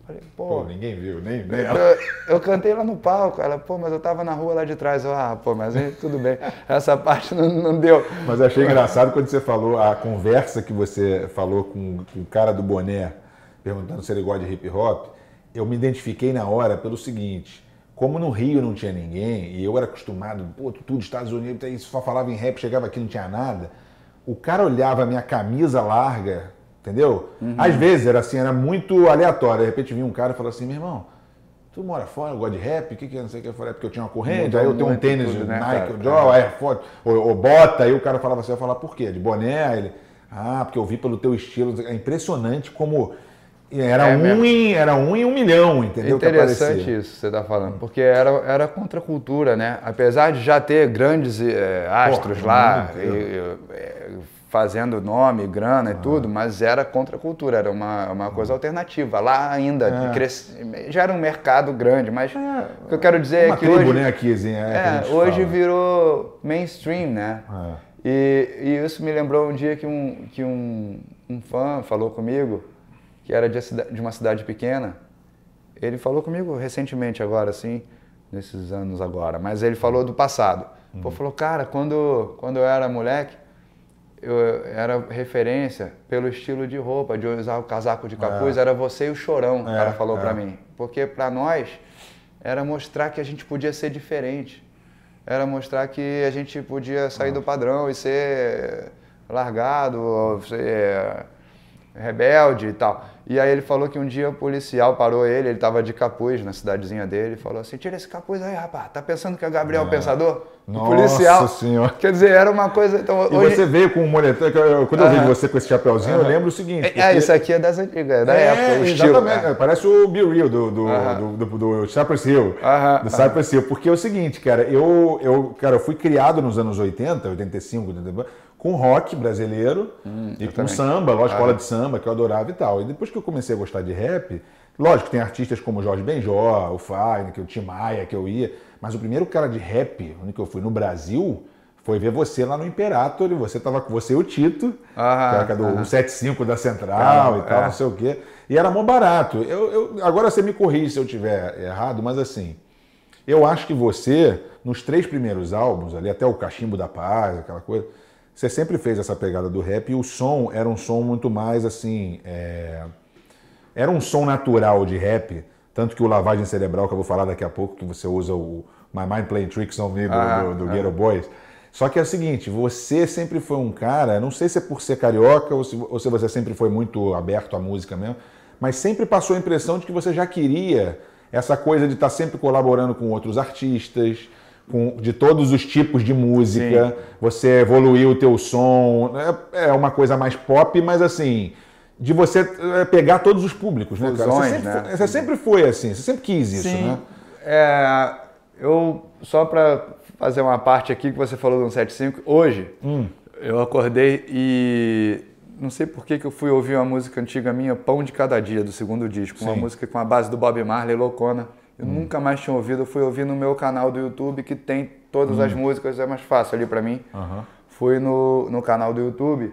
S1: Falei, pô, pô, ninguém viu, nem, nem
S2: ela. Eu, eu, cantei lá no palco, ela, pô, mas eu tava na rua lá de trás. Eu, ah, pô, mas tudo bem. Essa parte não, não deu.
S1: Mas achei engraçado quando você falou, a conversa que você falou com, com o cara do boné, perguntando se ele gosta de hip hop. Eu me identifiquei na hora pelo seguinte. Como no Rio não tinha ninguém, e eu era acostumado, pô, tudo Estados Unidos, só falava em rap, chegava aqui não tinha nada. O cara olhava a minha camisa larga, Entendeu? Uhum. Às vezes era assim, era muito aleatório. De repente vinha um cara e falou assim, meu irmão, tu mora fora, gosta de rap, o que que é, não sei o que, eu falei, é porque eu tinha uma corrente, muito, aí eu tenho um tênis tudo, né, Nike, cara? é, foda, ou, ou, bota, aí o cara falava assim, eu falava, por quê? De boné? Ele, ah, porque eu vi pelo teu estilo, é impressionante como era, é um em, era um em um milhão, entendeu?
S2: Interessante isso que você está falando, porque era, era contra a cultura, né? Apesar de já ter grandes é, astros Porra, lá, e, e, fazendo nome, grana e tudo, mas era contra a cultura, era uma, uma coisa alternativa. Lá ainda é. cresce, já era um mercado grande, mas é, o que eu quero dizer é que tribo, hoje,
S1: né, aqui, assim,
S2: é, é hoje fala. virou mainstream, né? É. E, e, isso me lembrou um dia que um, que um, um fã falou comigo, que era de, de uma cidade pequena, ele falou comigo recentemente agora, assim, nesses anos agora, mas ele falou do passado. Uhum. Pô, falou, cara, quando, quando eu era moleque, eu era referência pelo estilo de roupa, de usar o casaco de capuz, é. era você e o chorão, é, o cara falou é. para mim. Porque para nós era mostrar que a gente podia ser diferente. Era mostrar que a gente podia sair do padrão e ser largado, ser rebelde e tal. E aí ele falou que um dia o policial parou ele, ele estava de capuz na cidadezinha dele, falou assim, tira esse capuz aí, rapaz, tá pensando que é Gabriel é. Pensador?
S1: Nossa policial. senhora.
S2: Quer dizer, era uma coisa... Então,
S1: e hoje... você veio com um moletom, quando eu vi você com esse chapéuzinho, eu lembro o seguinte...
S2: É, porque... É, isso aqui é das antigas, é da é, época, o estilo.
S1: Exatamente, é. parece o Be Real do, do, do, do, do Cypress Hill. do Cypress Hill, porque é o seguinte, cara, eu, eu, cara, eu fui criado nos anos 80, 85, 80, com rock brasileiro hum, e com também. samba, lógico, escola ah. de samba, que eu adorava e tal. E depois que eu comecei a gostar de rap, lógico, tem artistas como Jorge Benjó, o Fine, que o Tim Maia, que eu ia, mas o primeiro cara de rap, onde que eu fui no Brasil, foi ver você lá no Imperator e você tava com você e o Tito, ah, que era do 75 da Central ah, e tal, é. não sei o quê. E era mó barato. Eu, eu, agora você me corrige se eu tiver errado, mas assim, eu acho que você, nos três primeiros álbuns, ali até o Cachimbo da Paz, aquela coisa, você sempre fez essa pegada do rap e o som era um som muito mais assim. É... Era um som natural de rap, tanto que o Lavagem Cerebral, que eu vou falar daqui a pouco, que você usa o My Mind Playing Tricks on Me do, ah, do, do ah. Ghetto Boys. Só que é o seguinte, você sempre foi um cara, não sei se é por ser carioca ou se, ou se você sempre foi muito aberto à música mesmo, mas sempre passou a impressão de que você já queria essa coisa de estar sempre colaborando com outros artistas, com, de todos os tipos de música, Sim. você evoluiu o teu som, é, é uma coisa mais pop, mas assim, de você é, pegar todos os públicos, né, cara? Você sempre, né? Foi, você sempre foi assim, você sempre quis isso,
S2: Sim.
S1: né?
S2: É, eu, só para fazer uma parte aqui que você falou do 175. Hoje, hum. eu acordei e não sei por que, que eu fui ouvir uma música antiga minha, Pão de Cada Dia, do segundo disco. Sim. Uma música com a base do Bob Marley, loucona. Eu hum. nunca mais tinha ouvido, eu fui ouvir no meu canal do YouTube, que tem todas hum. as músicas, é mais fácil ali para mim. Uhum. Fui no, no canal do YouTube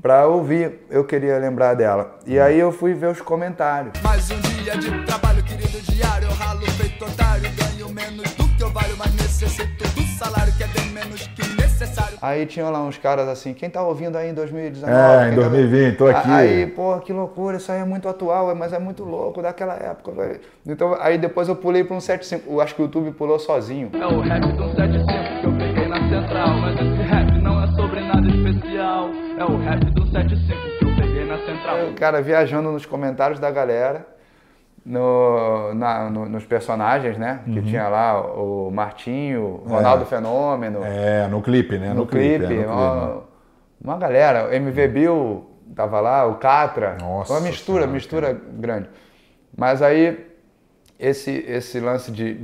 S2: para ouvir, eu queria lembrar dela. E hum. aí eu fui ver os comentários.
S5: Mais um dia de trabalho, querido diário, eu ralo feito otário, ganho menos do que eu valho, mas necessito salário que é bem menos que necessário.
S2: Aí tinham lá uns caras assim, quem tá ouvindo aí em 2019?
S1: É, em 2020, tá... tô aqui.
S2: Aí, pô, que loucura, isso aí é muito atual, mas é muito louco daquela época. Véio. Então, aí depois eu pulei para um 75, eu acho que o YouTube pulou sozinho.
S5: É o rap do 75 que eu peguei na central, mas esse rap não é sobre nada especial. É o rap do 75 que eu peguei na central.
S2: O cara viajando nos comentários da galera no, na, no, nos personagens, né? Uhum. Que tinha lá o Martinho, Ronaldo é. Fenômeno.
S1: É, no clipe, né?
S2: No, no clipe. clipe, é, no uma, clipe. uma galera, MV Bill tava lá, o Catra. Nossa. Uma mistura, senhora, mistura cara. grande. Mas aí, esse, esse lance de,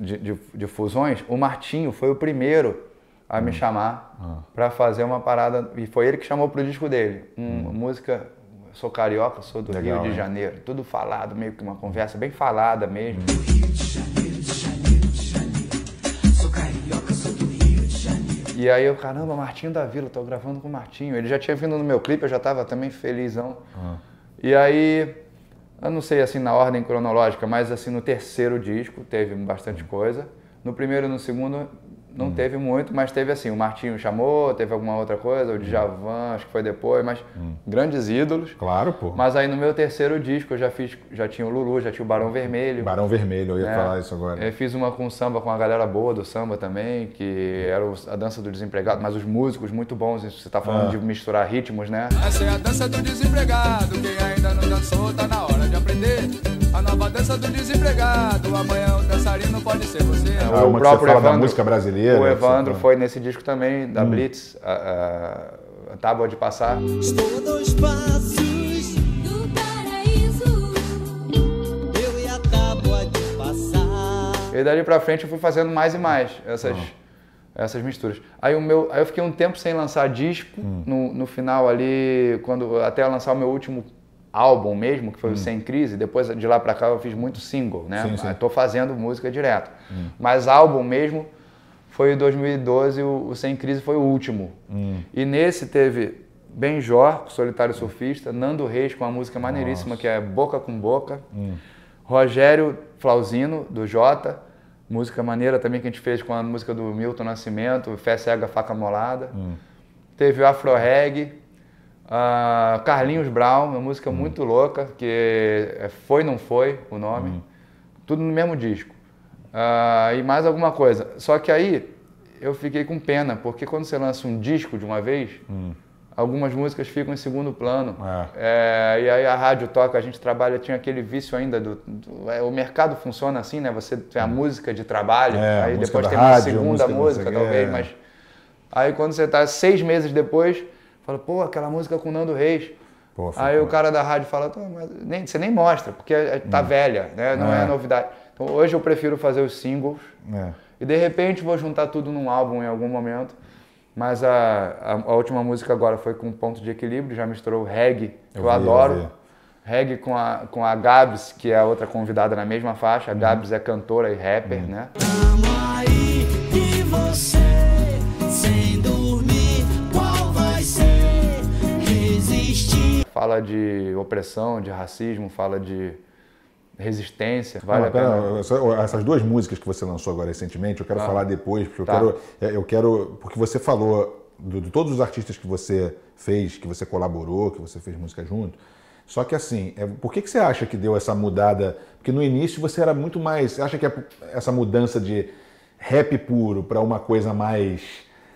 S2: de, de, de, fusões, o Martinho foi o primeiro a me hum. chamar ah. para fazer uma parada. E foi ele que chamou pro disco dele. Uma hum. música sou carioca, sou do Legal, Rio de Janeiro. Tudo falado, meio que uma conversa bem falada mesmo. Do Rio de Janeiro, de Janeiro, de Janeiro. Sou carioca, sou do Rio de Janeiro. E aí eu, caramba, Martinho da Vila, tô gravando com o Martinho. Ele já tinha vindo no meu clipe, eu já tava também felizão. Ah. E aí, eu não sei assim na ordem cronológica, mas assim no terceiro disco teve bastante coisa. No primeiro e no segundo não hum. teve muito, mas teve assim, o Martinho chamou, teve alguma outra coisa, o Djavan, acho que foi depois, mas hum. grandes ídolos.
S1: Claro, pô.
S2: Mas aí no meu terceiro disco eu já fiz, já tinha o Lulu, já tinha o Barão Vermelho.
S1: Barão Vermelho, eu ia né? falar isso agora.
S2: Eu fiz uma com samba com a galera boa do samba também, que era a dança do desempregado, mas os músicos muito bons, você tá falando ah. de misturar ritmos, né?
S5: Essa é a dança do desempregado, quem ainda não dançou tá na hora de aprender. A nova dança do desempregado, amanhã o dançarino pode ser você. É,
S1: o próprio Evandro, música brasileira.
S2: O Evandro foi nesse disco também, da hum. Blitz, a, a, a, Tábua de Passar.
S5: Estou dois passos do paraíso, eu e a tábua de passar.
S2: E dali pra frente eu fui fazendo mais e mais essas... essas misturas. Aí, o meu, aí eu fiquei um tempo sem lançar disco, hum. no, no final ali, quando até lançar o meu último álbum mesmo, que foi hum. o Sem Crise, depois de lá para cá eu fiz muito single, né? Sim, sim. Estou fazendo música direto. Hum. Mas álbum mesmo foi em 2012, o, o, Sem Crise foi o último. Hum. E nesse teve Benjor, Solitário Surfista, Nando Reis com uma música maneiríssima Nossa. que é Boca com Boca, hum. Rogério Flauzino, do Jota, música maneira também que a gente fez com a música do Milton Nascimento, Fé Cega, Faca Molada. Hum. Teve o Afro Reggae, Uh, Carlinhos Brown, uma música hum. muito louca, que é Foi Não Foi o nome. Hum. Tudo no mesmo disco. Uh, e mais alguma coisa. Só que aí eu fiquei com pena, porque quando você lança um disco de uma vez, hum. algumas músicas ficam em segundo plano. É. É, e aí a rádio toca, a gente trabalha, tinha aquele vício ainda do. do é, o mercado funciona assim, né? Você tem a música de trabalho, é, aí depois tem rádio, uma segunda música, música talvez, é. mas. Aí quando você está seis meses depois Fala, pô, aquela música com o Nando Reis. Pô, Aí o cara da rádio fala, nem, você nem mostra, porque é, tá hum. velha, né? não é. é. novidade. Então hoje eu prefiro fazer os singles é. e de repente vou juntar tudo num álbum em algum momento. Mas a, a, a última música agora foi com ponto de equilíbrio, já misturou reggae, que eu, eu vi, adoro. Eu reggae com a, com a Gabs, que é a outra convidada na mesma faixa. A uhum. Gabs é cantora e rapper, uhum. né? Fala de opressão, de racismo, fala de resistência. Vale Não,
S1: pena... Essas duas músicas que você lançou agora recentemente, eu quero ah, falar depois, porque eu, tá. quero, é, eu quero. Porque você falou de, de, todos os artistas que você fez, que você colaborou, que você fez música junto. Só que assim, é, por que, que você acha que deu essa mudada? Porque no início você era muito mais. Você acha que é essa mudança de rap puro para uma coisa mais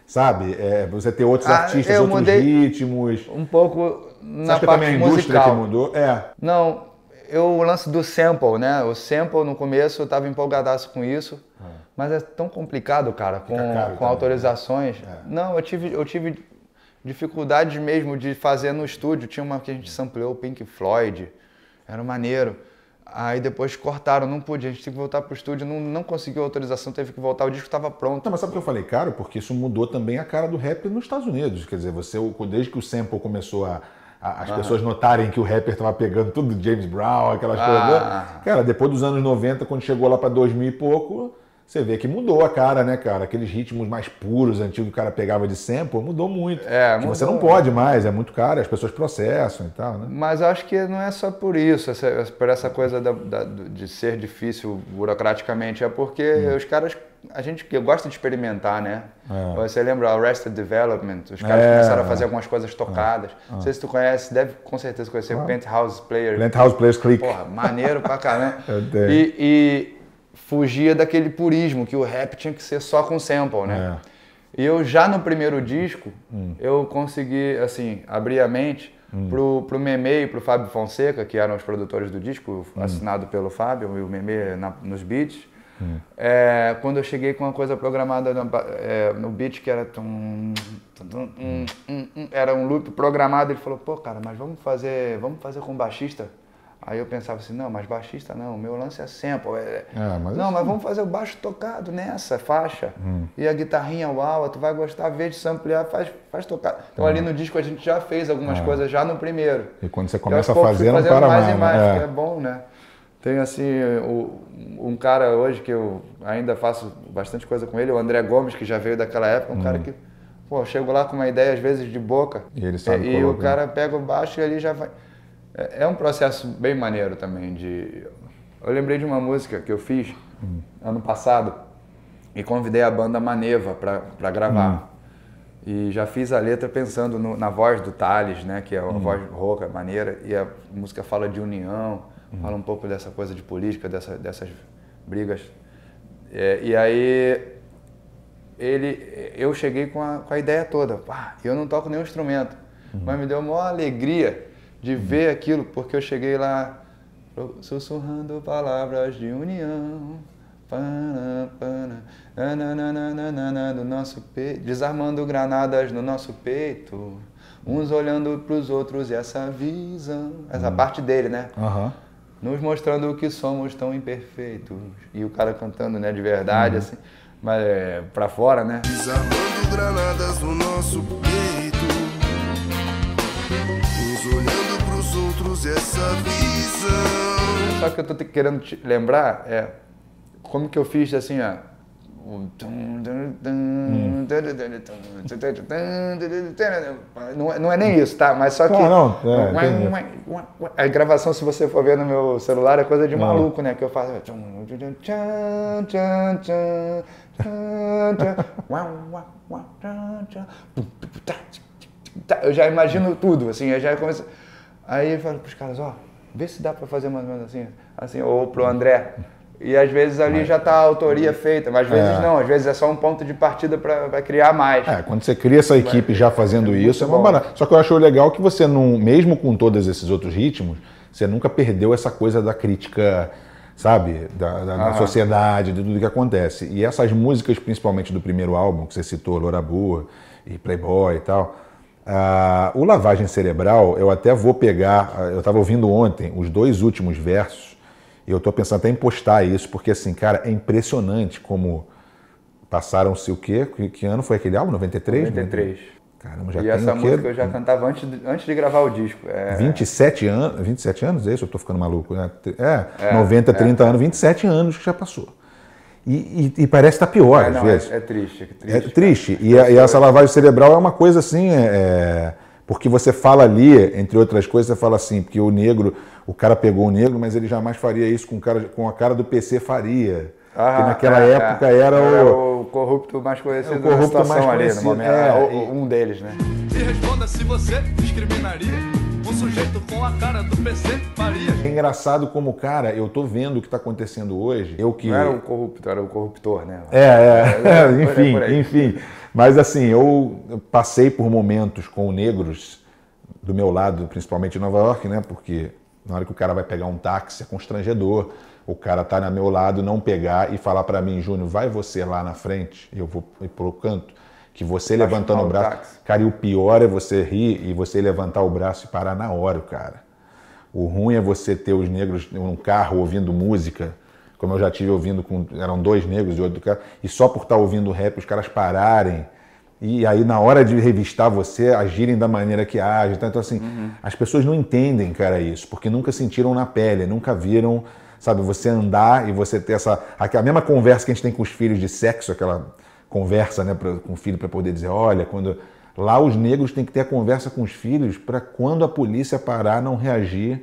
S1: sabe? É, você ter outros ah, artistas, outros ritmos.
S2: Um pouco na Você acha parte que também a indústria musical. que mudou? É. Não, eu, o lance do sample, né? O sample no começo eu estava empolgadaço com isso, é. mas é tão complicado, cara, com, com autorizações. É. Não, eu tive, eu tive dificuldades mesmo de fazer no estúdio. Tinha uma que a gente sampleou o Pink Floyd, era maneiro. Aí depois cortaram, não pude, a gente teve que voltar pro estúdio, não, não conseguiu autorização, teve que voltar, o disco estava pronto.
S1: Não, mas sabe o que eu falei, caro? Porque isso mudou também a cara do rap nos Estados Unidos. Quer dizer, você, desde que o sample começou a, as uhum. pessoas notarem que o rapper estava pegando tudo do James Brown, aquelas ah. coisas. Cara, depois dos anos 90, quando chegou lá para 2000 e pouco, você vê que mudou a cara, né, cara? Aqueles ritmos mais puros, antigos que o cara pegava de sample, mudou muito. É, mudou. Você não pode mais, é muito caro, as pessoas processam e tal, né?
S2: Mas acho que não é só por isso, essa, por essa coisa da, da, de ser difícil burocraticamente, é porque hum. os caras, a gente gosta de experimentar, né? É. Você lembra Arrested Development? Os caras é. começaram a fazer algumas coisas tocadas. É. Não sei se tu conhece, deve com certeza conhecer o Penthouse Players.
S1: Penthouse Players Click.
S2: Porra, maneiro pra caramba. e, e fugia daquele purismo que o rap tinha que ser só com sample, né? É. E eu já no primeiro disco, hum. eu consegui, assim, abrir a mente hum. pro, pro Meme e pro Fábio Fonseca, que eram os produtores do disco, hum. assinado pelo Fábio e o Meme na, nos beats. Hum. É, quando eu cheguei com uma coisa programada no, é, no beat que era tum, tum, tum, hum. era um loop programado, ele falou, pô, cara, mas vamos fazer, vamos fazer com baixista. Aí eu pensava assim, não, mas baixista não, o meu lance é sample. É... é mas não, assim... mas vamos fazer o baixo tocado nessa faixa. Hum. E a guitarrinha uau, tu vai gostar, ver de samplear, faz, faz tocar. Então hum. ali no disco a gente já fez algumas é. coisas já no primeiro.
S1: E quando você começa a fazer, não para mais. mais, mais
S2: né? é. é bom, né? Tem assim, o, um cara hoje que eu ainda faço bastante coisa com ele, o André Gomes, que já veio daquela época, um hum. cara que, pô, eu chego lá com uma ideia às vezes de boca.
S1: E ele sabe
S2: E, e o cara pega o baixo e ali já vai é, é um processo bem maneiro também de... Eu lembrei de uma música que eu fiz hum. ano passado e convidei a banda Maneva para gravar. Hum. E já fiz a letra pensando no, na voz do Thales, né, que é uma hum. voz rouca, maneira, e a música fala de união, hum. fala um pouco dessa coisa de política, dessa, dessas brigas. É, e aí ele, eu cheguei com a, com a ideia toda. Eu não toco nenhum instrumento, hum. mas me deu uma alegria de ver aquilo, porque eu cheguei lá sussurrando palavras de união. no nosso peito, desarmando granadas no nosso peito, uns olhando para os outros e essa visão, essa uhum. parte dele, né?
S1: Uhum.
S2: Nos mostrando que somos tão imperfeitos e o cara cantando, né, de verdade, uhum. assim, mas é, para fora, né?
S6: Desarmando granadas no nosso peito, essa visão.
S2: Só que eu tô querendo te lembrar é como que eu fiz assim, ó. Não, é, não é nem isso, tá? Mas só que. Não, não, é, a gravação, se você for ver no meu celular, é coisa de maluco, né? Que eu faço. Eu já imagino tudo, assim, eu já começo. Aí eu falo pros caras, ó, vê se dá para fazer mais ou menos assim, assim, ou pro André. E às vezes ali já está a autoria feita, mas às vezes é. não, às vezes é só um ponto de partida para criar mais.
S1: É, quando você cria essa equipe já fazendo é isso, é uma barato. Só que eu acho legal que você não, mesmo com todos esses outros ritmos, você nunca perdeu essa coisa da crítica, sabe, da, da, da sociedade, de tudo que acontece. E essas músicas, principalmente do primeiro álbum, que você citou, Loura Boa e Playboy e tal, ah, o lavagem cerebral, eu até vou pegar, ah, eu estava ouvindo ontem os dois últimos versos, e eu estou pensando até em postar isso, porque assim, cara, é impressionante como passaram-se o quê? Que, que, ano foi aquele álbum? 93?
S2: 93.
S1: Caramba, já
S2: e essa música eu já cantava antes de, antes de gravar o disco. É...
S1: 27 anos, 27 anos, é isso? Eu estou ficando maluco, né? É, é 90, 30 é. anos, 27 anos que já passou. E, e, e, parece estar tá pior, é, às não, é, vezes.
S2: É, é, triste, é triste.
S1: É triste. E, a, e, essa lavagem cerebral é uma coisa assim, é, é, porque você fala ali, entre outras coisas, você fala assim, porque o negro, o cara pegou o negro, mas ele jamais faria isso com, cara, com a cara do PC faria. Ah, porque naquela é, época era,
S2: era o, o, corrupto mais conhecido o corrupto da situação mais ali, no momento. É, um deles, né?
S5: E responda se você discriminaria um sujeito com a cara do PC Faria.
S1: É engraçado como, cara, eu tô vendo o que tá acontecendo hoje. Eu que.
S2: Não era o corruptor, era o corruptor, né?
S1: É, é. é enfim, enfim. Mas assim, eu passei por momentos com negros do meu lado, principalmente em Nova York, né? Porque na hora que o cara vai pegar um táxi é constrangedor. O cara tá no meu lado, não pegar e falar para mim, Júnior, vai você lá na frente, e eu vou ir pro canto que você levantando o braço. Táxi. Cara, e o pior é você rir e você levantar o braço e parar na hora, cara. O ruim é você ter os negros num carro ouvindo música, como eu já tive ouvindo com. Eram dois negros e outro cara, e só por estar ouvindo rap os caras pararem. E aí, na hora de revistar você, agirem da maneira que agem. Então, assim, uhum. as pessoas não entendem, cara, isso, porque nunca sentiram na pele, nunca viram, sabe, você andar e você ter essa. aquela mesma conversa que a gente tem com os filhos de sexo, aquela conversa né, pra, com o filho para poder dizer, olha, quando lá os negros têm que ter a conversa com os filhos para quando a polícia parar não reagir.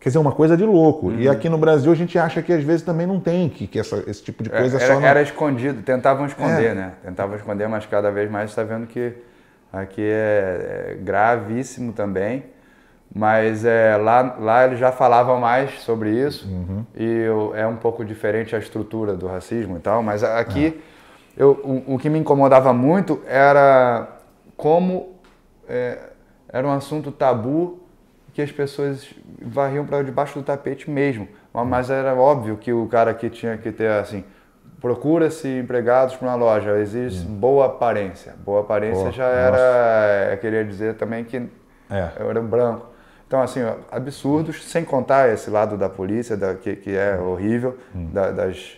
S1: Quer dizer, uma coisa de louco. Uhum. E aqui no Brasil a gente acha que às vezes também não tem, que, que essa, esse tipo de é, coisa
S2: era,
S1: só. Não...
S2: Era escondido, tentavam esconder, é. né? Tentavam esconder, mas cada vez mais está vendo que aqui é, é, gravíssimo também. Mas é, lá, lá eles já falavam mais sobre isso uhum. e é um pouco diferente a estrutura do racismo e tal, mas aqui. É eu, o, o, que me incomodava muito era como é, era um assunto tabu que as pessoas varriam para debaixo do tapete mesmo. Mas era óbvio que o cara aqui tinha que ter assim, procura-se empregados para uma loja, existe hum. boa aparência. Boa aparência Pô, já era, eu queria dizer também que é. eu era branco. Então, assim, absurdos, sem contar esse lado da polícia, da, que, que é horrível, hum. da, das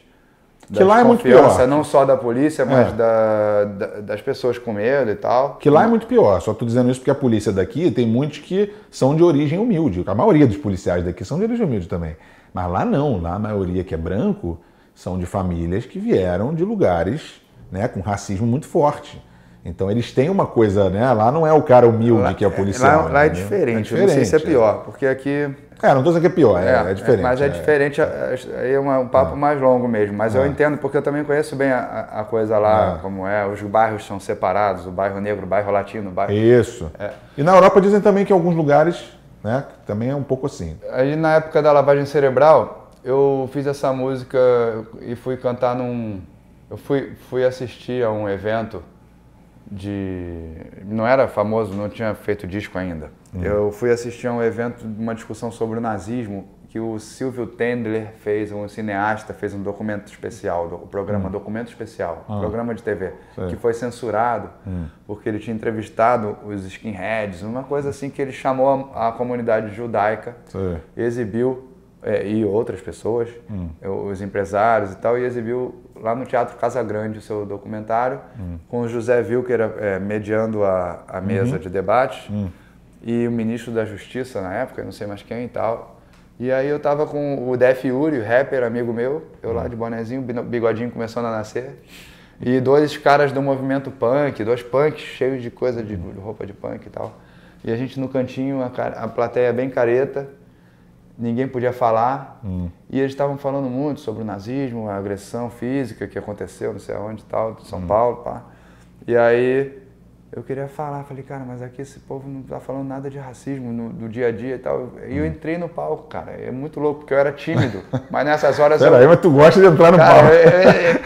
S1: que lá é muito pior.
S2: Não só da polícia, mas é. da, da, das pessoas com medo e tal.
S1: Que lá é muito pior. Só estou dizendo isso porque a polícia daqui tem muitos que são de origem humilde. A maioria dos policiais daqui são de origem humilde também. Mas lá não. Lá a maioria que é branco são de famílias que vieram de lugares né, com racismo muito forte. Então eles têm uma coisa, né? Lá não é o cara humilde lá, que é o policial.
S2: Lá, lá é, diferente. é, diferente. Não sei se é pior, porque aqui
S1: é, não estou dizendo que é pior, é, é, é diferente.
S2: mas é, é. diferente, aí é um papo é. mais longo mesmo. Mas eu é. entendo, porque eu também conheço bem a, a coisa lá, como é. Os bairros são separados, o bairro negro, o bairro latino, o bairro...
S1: Isso. E na Europa dizem também que em alguns lugares, né, também é um pouco assim.
S2: Aí na época da lavagem cerebral, eu fiz essa música e fui cantar num... Eu fui, fui assistir a um evento de. Não era famoso, não tinha feito disco ainda. Uhum. Eu fui assistir a um evento, uma discussão sobre o nazismo, que o Silvio Tendler fez, um cineasta, fez um documento especial, o programa uhum. Documento Especial, uhum. programa de TV, Sei. que foi censurado hum. porque ele tinha entrevistado os skinheads, uma coisa assim que ele chamou a, a comunidade judaica, Sei. exibiu é, e outras pessoas, hum. os empresários e tal, e exibiu lá no Teatro Casa Grande o seu documentário, hum. com o José Wilker é, mediando a, a mesa uhum. de debate, hum. e o ministro da Justiça na época, não sei mais quem e tal. E aí eu tava com o Def Yuri, rapper, amigo meu, eu lá hum. de bonezinho, bigodinho começando a nascer, e dois caras do movimento punk, dois punks cheios de coisa de, de roupa de punk e tal. E a gente no cantinho, a, a plateia bem careta, ninguém podia falar. Hum. E eles estavam falando muito sobre o nazismo, a agressão física que aconteceu, não sei aonde e tal, São hum. Paulo, pá. E aí eu queria falar, falei, cara, mas aqui esse povo não tá falando nada de racismo no, do dia a dia e tal. E eu hum. entrei no palco, cara. É muito louco, porque eu era tímido. mas nessas horas.
S1: Peraí,
S2: eu...
S1: mas tu gosta de entrar no cara, palco.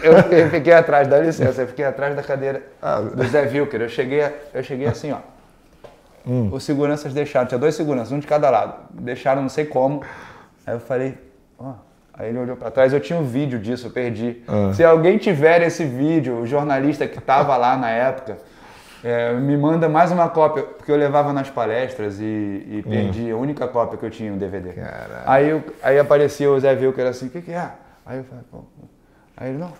S2: Eu, eu, eu, fiquei atrás, dá licença, eu fiquei atrás da cadeira ah. do Zé Wilker. Eu cheguei, eu cheguei assim, ó. Hum. Os seguranças deixaram, tinha dois seguranças, um de cada lado. Deixaram, não sei como. Aí eu falei, ó. Aí ele olhou para trás, eu tinha um vídeo disso, eu perdi. Ah. Se alguém tiver esse vídeo, o jornalista que estava lá na época, é, me manda mais uma cópia, porque eu levava nas palestras e, e hum. perdi a única cópia que eu tinha, um DVD. Aí, eu, aí aparecia o Zé Vilker assim, o que, que é? Aí eu falei, pô. Aí ele, não,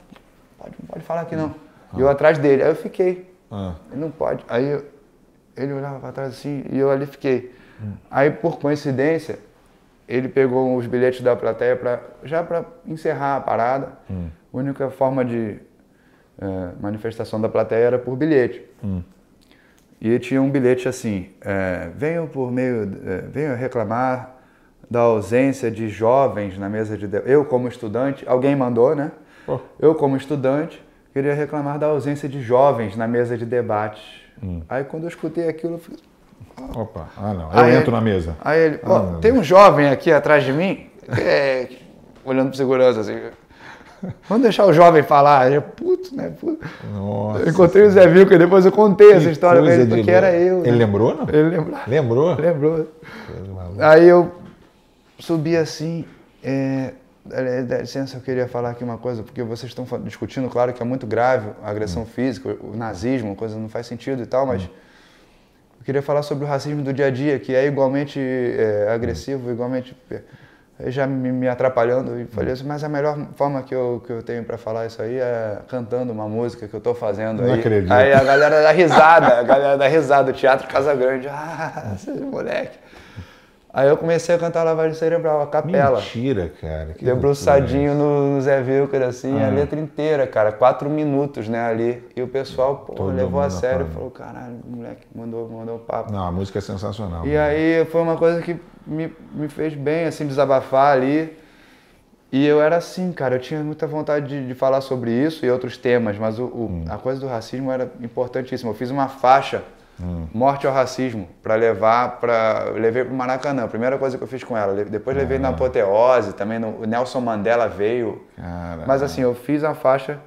S2: pode, não pode falar aqui não. E eu atrás dele, aí eu fiquei. Ah. Ele não pode. Aí eu, ele olhava para trás assim e eu ali fiquei. Hum. Aí, por coincidência, ele pegou os bilhetes da plateia para já para encerrar a parada. Hum. A única forma de é, manifestação da plateia era por bilhete. Hum. E tinha um bilhete assim: é, venham por meio, é, venham reclamar da ausência de jovens na mesa de eu como estudante, alguém mandou, né? Oh. Eu como estudante queria reclamar da ausência de jovens na mesa de debate. Hum. Aí quando eu escutei aquilo, eu falei,
S1: Opa, ah não, eu
S2: Aí
S1: entro
S2: ele-
S1: na mesa.
S2: Aí ele,
S1: Ah, meu
S2: tem um jovem aqui atrás de mim, é, olhando pro segurança assim. Vamos deixar o jovem falar. Eu, puto, né? Puto.
S1: Nossa.
S2: Eu encontrei o Zé Vilca e depois eu contei essa
S1: Que
S2: história pra ele, porque
S1: louco.
S2: era eu.
S1: Ele
S2: né?
S1: lembrou, não?
S2: Ele lembrou.
S1: Lembrou?
S2: Lembrou. Aí eu subi assim. É, dá- licença, eu queria falar aqui uma coisa, porque vocês estão discutindo, claro que é muito grave a agressão física, o nazismo, coisa não faz sentido e tal, mas eu queria falar sobre o racismo do dia a dia, que é igualmente é, agressivo, igualmente. é, aí já me, me atrapalhando e falei assim, mas a melhor forma que eu, que eu tenho para falar isso aí é cantando uma música que eu tô fazendo
S1: Não
S2: aí.
S1: acredito.
S2: Aí a galera dá risada, a galera dá risada, o Teatro Casa Grande, ah, esse moleque. Aí eu comecei a cantar lavagem cerebral, a capela.
S1: Mentira, cara. que
S2: Debruçadinho no, no Zé Vilker, assim,
S1: Ah.
S2: a letra inteira, cara, quatro minutos, né, ali. E o pessoal, pô,
S1: Todo
S2: levou a sério, falou, caralho, moleque mandou, mandou um papo.
S1: Não, a música é sensacional.
S2: E aí foi uma coisa que me, me fez bem, assim, desabafar ali. E eu era assim, cara, eu tinha muita vontade de, de falar sobre isso e outros temas, mas o, o- a coisa do racismo era importantíssima. Eu fiz uma faixa, Morte ao Racismo, para levar para. Levei para o Maracanã, primeira coisa que eu fiz com ela. Depois levei na Apoteose, também no, o Nelson Mandela veio.
S1: Cara.
S2: Mas assim, eu fiz a faixa,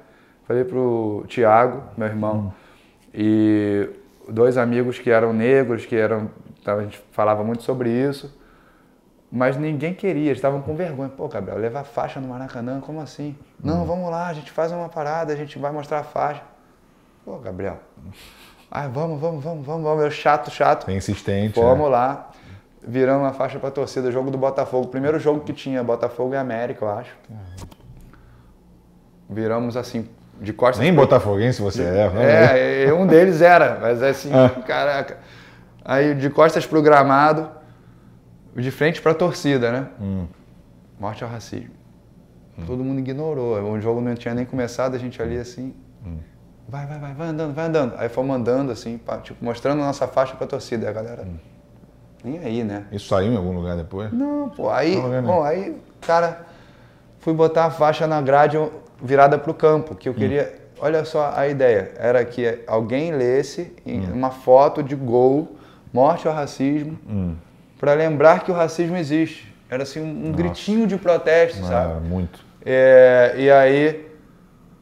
S2: falei pro Tiago, meu irmão, e dois amigos que eram negros, que eram. A gente falava muito sobre isso, mas ninguém queria, eles estavam com vergonha. Pô, Gabriel, levar faixa no Maracanã, como assim? Não, vamos lá, a gente faz uma parada, a gente vai mostrar a faixa. Pô, Gabriel. Ah, vamos, vamos, vamos, vamos, vamos. Eu chato, chato.
S1: É insistente.
S2: Fomos
S1: né?
S2: lá, viramos uma faixa pra torcida, jogo do Botafogo. Primeiro jogo que tinha Botafogo e América, eu acho. Viramos assim, de costas.
S1: Nem botafoguense você é. né?
S2: É, é, um deles era, mas assim, caraca. Aí de costas pro gramado, de frente pra torcida, né? Morte ao racismo. Todo mundo ignorou. O jogo não tinha nem começado, a gente ali assim. Vai, vai, vai, vai andando, vai andando. Aí fomos andando assim, pá, tipo, mostrando a nossa faixa pra torcida. Aí a galera. Nem aí, né?
S1: Isso saiu em algum lugar depois?
S2: Não, pô, aí,
S1: Não,
S2: bom, aí, cara, fui botar a faixa na grade virada pro campo, que eu queria, olha só a ideia, era que alguém lesse em uma foto de gol, morte ao racismo, pra lembrar que o racismo existe. Era assim, um, um gritinho de protesto, sabe?
S1: Ah, muito.
S2: É, e aí,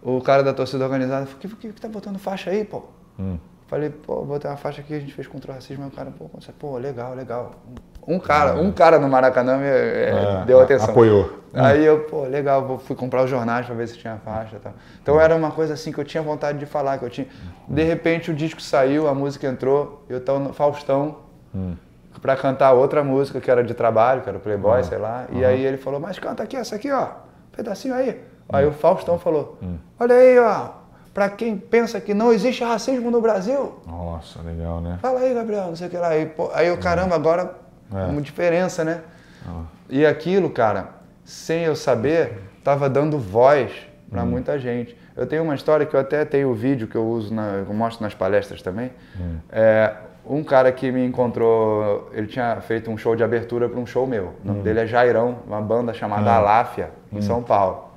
S2: o cara da torcida organizada falou, que, que, que tá botando faixa aí, pô? Falei, pô, botei uma faixa que a gente fez contra o racismo. Aí o cara, pô, você- pô, legal, legal. Um cara, um cara no Maracanã me, é,
S1: É,
S2: deu atenção.
S1: apoiou.
S2: Aí eu, pô, legal, fui comprar os jornais pra ver se tinha faixa e tal. Então era uma coisa assim que eu tinha vontade de falar, que eu tinha... De repente o disco saiu, a música entrou, eu tava no Faustão pra cantar outra música que era de trabalho, que era o Playboy, sei lá. E aí ele falou, mas canta aqui essa aqui, ó, pedacinho aí. Aí o Faustão falou, olha aí, ó, pra quem pensa que não existe racismo no Brasil,
S1: Nossa, legal, né?
S2: Fala aí, Gabriel, não sei o que lá. Aí, pô, aí eu, caramba, agora
S1: É.
S2: uma diferença, né? E aquilo, cara, sem eu saber, tava dando voz pra muita gente. Eu tenho uma história que eu até tenho o vídeo que eu uso, na, eu mostro nas palestras também. É, um cara que me encontrou, ele tinha feito um show de abertura para um show meu. O nome dele é Jairão, uma banda chamada Aláfia, em São Paulo.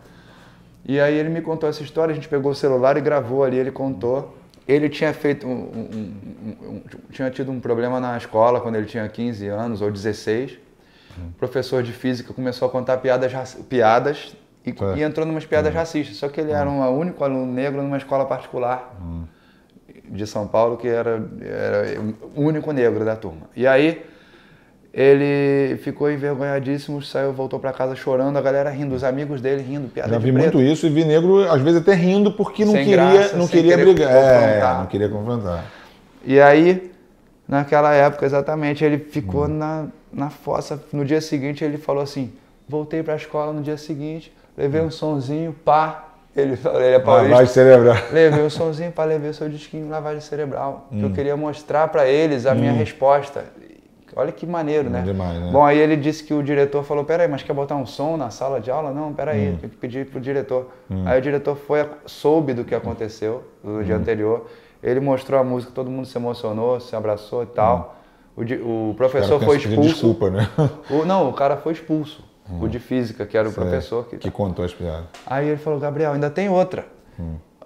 S2: E aí ele me contou essa história, a gente pegou o celular e gravou ali, ele contou. Ele tinha feito um, um- um- tinha tido um problema na escola quando ele tinha 15 anos ou 16. O professor de física começou a contar piadas, piadas e,
S1: Tá.
S2: e entrou numas piadas racistas. Só que ele era um único aluno negro numa escola particular de São Paulo que era, era o único negro da turma. E aí ele ficou envergonhadíssimo, saiu, voltou para casa chorando, a galera rindo, os amigos dele rindo, piada
S1: Já vi muito isso e vi negro, às vezes, até rindo porque não
S2: Sem
S1: queria,
S2: graça,
S1: não queria brigar. É, não queria confrontar.
S2: E aí, naquela época exatamente, ele
S1: Hum.
S2: ficou na, na fossa. No dia seguinte ele falou assim, voltei para a escola no dia seguinte, levei um sonzinho, pá. Ele falou, ele é paulista.
S1: Lavagem cerebral.
S2: Levei um sonzinho para levar seu disquinho lavagem cerebral. Que
S1: Hum.
S2: eu queria mostrar para eles a minha resposta. Olha que maneiro, né?
S1: Demais, né?
S2: Bom, aí ele disse que o diretor falou, peraí, mas quer botar um som na sala de aula? Não,
S1: Hum.
S2: peraí, tem que pedir pro diretor. Aí o diretor foi, soube do que aconteceu no
S1: Hum.
S2: dia anterior. Ele mostrou a música, todo mundo se emocionou, se abraçou e tal. O, di- o professor
S1: Hum.
S2: Foi expulso.
S1: Desculpa, né?
S2: O- não, o cara foi expulso. O de física, que era o professor que
S1: que contou as piadas.
S2: Aí ele falou, Gabriel, ainda tem outra.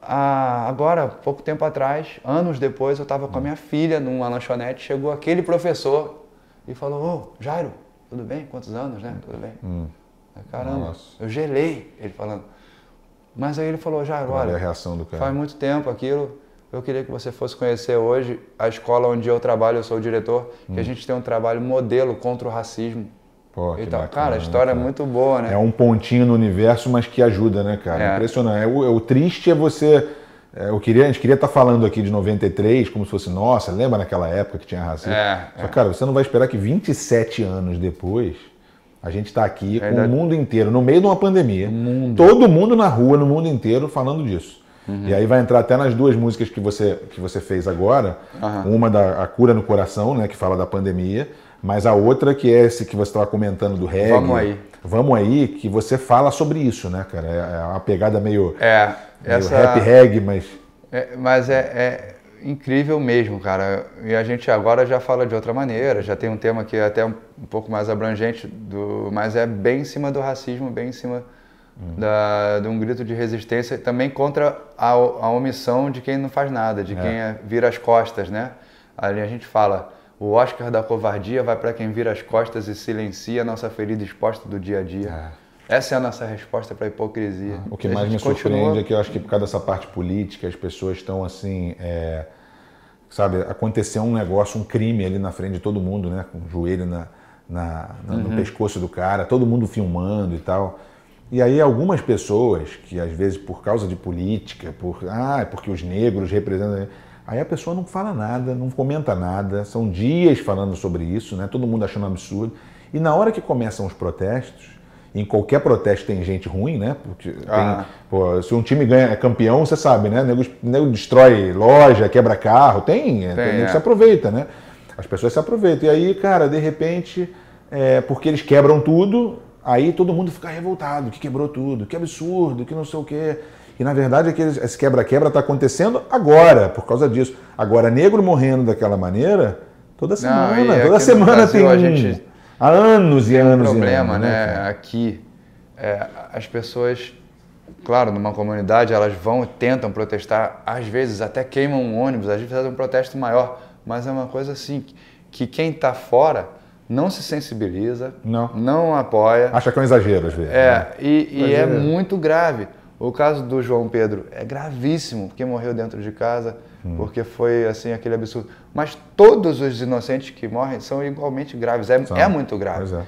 S2: ah, agora, pouco tempo atrás, anos depois, eu estava com a minha filha numa lanchonete, chegou aquele professor e falou, ô, Jairo, tudo bem? Quantos anos, né? Tudo bem? Hum. Caramba, Nossa. eu gelei, ele falando. Mas aí ele falou, Jairo, olha,
S1: a reação do cara.
S2: faz muito tempo aquilo, eu queria que você fosse conhecer hoje a escola onde eu trabalho, eu sou o diretor, hum. que a gente tem um trabalho modelo contra o racismo. Pô, então, bacana, cara, a história né, é muito boa, né?
S1: É um pontinho no universo, mas que ajuda, né, cara? É. Impressionante. É, o, é, o, triste é você. É, eu queria, a gente queria estar tá falando aqui de 93, como se fosse, nossa, lembra naquela época que tinha racismo? É, Só, é. cara, você não vai esperar que 27 anos depois a gente está aqui com o mundo inteiro, no meio de uma pandemia. Mundo. Todo mundo na rua, no mundo inteiro, falando disso. Uhum. E aí vai entrar até nas duas músicas que você, que você fez agora. Uhum. Uma da A Cura no Coração, né, que fala da pandemia, mas a outra que é esse que você estava comentando do reggae.
S2: Vamos aí.
S1: Vamos aí, que você fala sobre isso, né, cara? É, é uma pegada meio,
S2: é,
S1: meio essa... rap reggae, mas...
S2: É, mas é, é, incrível mesmo, cara. E a gente agora já fala de outra maneira, já tem um tema que é até um, um pouco mais abrangente, do, mas é bem em cima do racismo, bem em cima da, de um grito de resistência também contra a, a omissão de quem não faz nada, de é. quem é, vira as costas, né? Ali a gente fala, o Oscar da covardia vai para quem vira as costas e silencia a nossa ferida exposta do dia a dia. É. Essa é a nossa resposta para a hipocrisia.
S1: O que mais me surpreende continua... é que eu acho que por causa dessa parte política, as pessoas estão assim, é, sabe, aconteceu um negócio, um crime ali na frente de todo mundo, né? Com o joelho na, na, na uhum. no pescoço do cara, todo mundo filmando e tal. E aí algumas pessoas que às vezes por causa de política, por ah, porque os negros representam, aí a pessoa não fala nada, não comenta nada, são dias falando sobre isso, né? Todo mundo achando absurdo. E na hora que começam os protestos, em qualquer protesto tem gente ruim, né? Porque ah. pô, se um time ganha é campeão, você sabe, né? O nego, nego destrói loja, quebra carro, tem, tem, tem é. se aproveita, né? As pessoas se aproveitam. E aí, cara, de repente, é, porque eles quebram tudo, Aí todo mundo fica revoltado, que quebrou tudo, que absurdo, que não sei o quê. E na verdade aquele, esse quebra-quebra está acontecendo agora, por causa disso. Agora, negro morrendo daquela maneira, toda semana. Não, toda semana Brasil, tem. A gente há anos e anos.
S2: Um problema,
S1: anos,
S2: né? né? Aqui, é, as pessoas, claro, numa comunidade, elas vão e tentam protestar, às vezes até queimam um ônibus, às vezes fazem um protesto maior, mas é uma coisa assim, que quem está fora não se sensibiliza,
S1: não,
S2: não apoia.
S1: Acha que é um exagero às vezes.
S2: É, né? e, e é muito grave. O caso do João Pedro é gravíssimo, porque morreu dentro de casa, hum. porque foi assim aquele absurdo. Mas todos os inocentes que morrem são igualmente graves, é, é muito grave. É.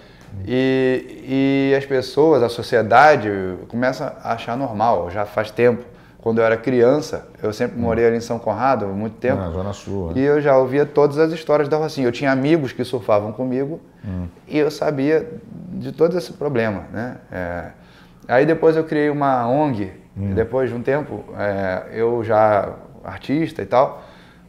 S2: E, e as pessoas, a sociedade, começa a achar normal, já faz tempo. Quando eu era criança, eu sempre hum. morei ali em São Conrado, muito tempo. Na
S1: Zona Sul.
S2: E eu já ouvia todas as histórias da Rocinha. Eu tinha amigos que surfavam comigo hum. e eu sabia de todo esse problema, né? É... Aí depois eu criei uma ONG, hum. depois de um tempo, é... eu já artista e tal,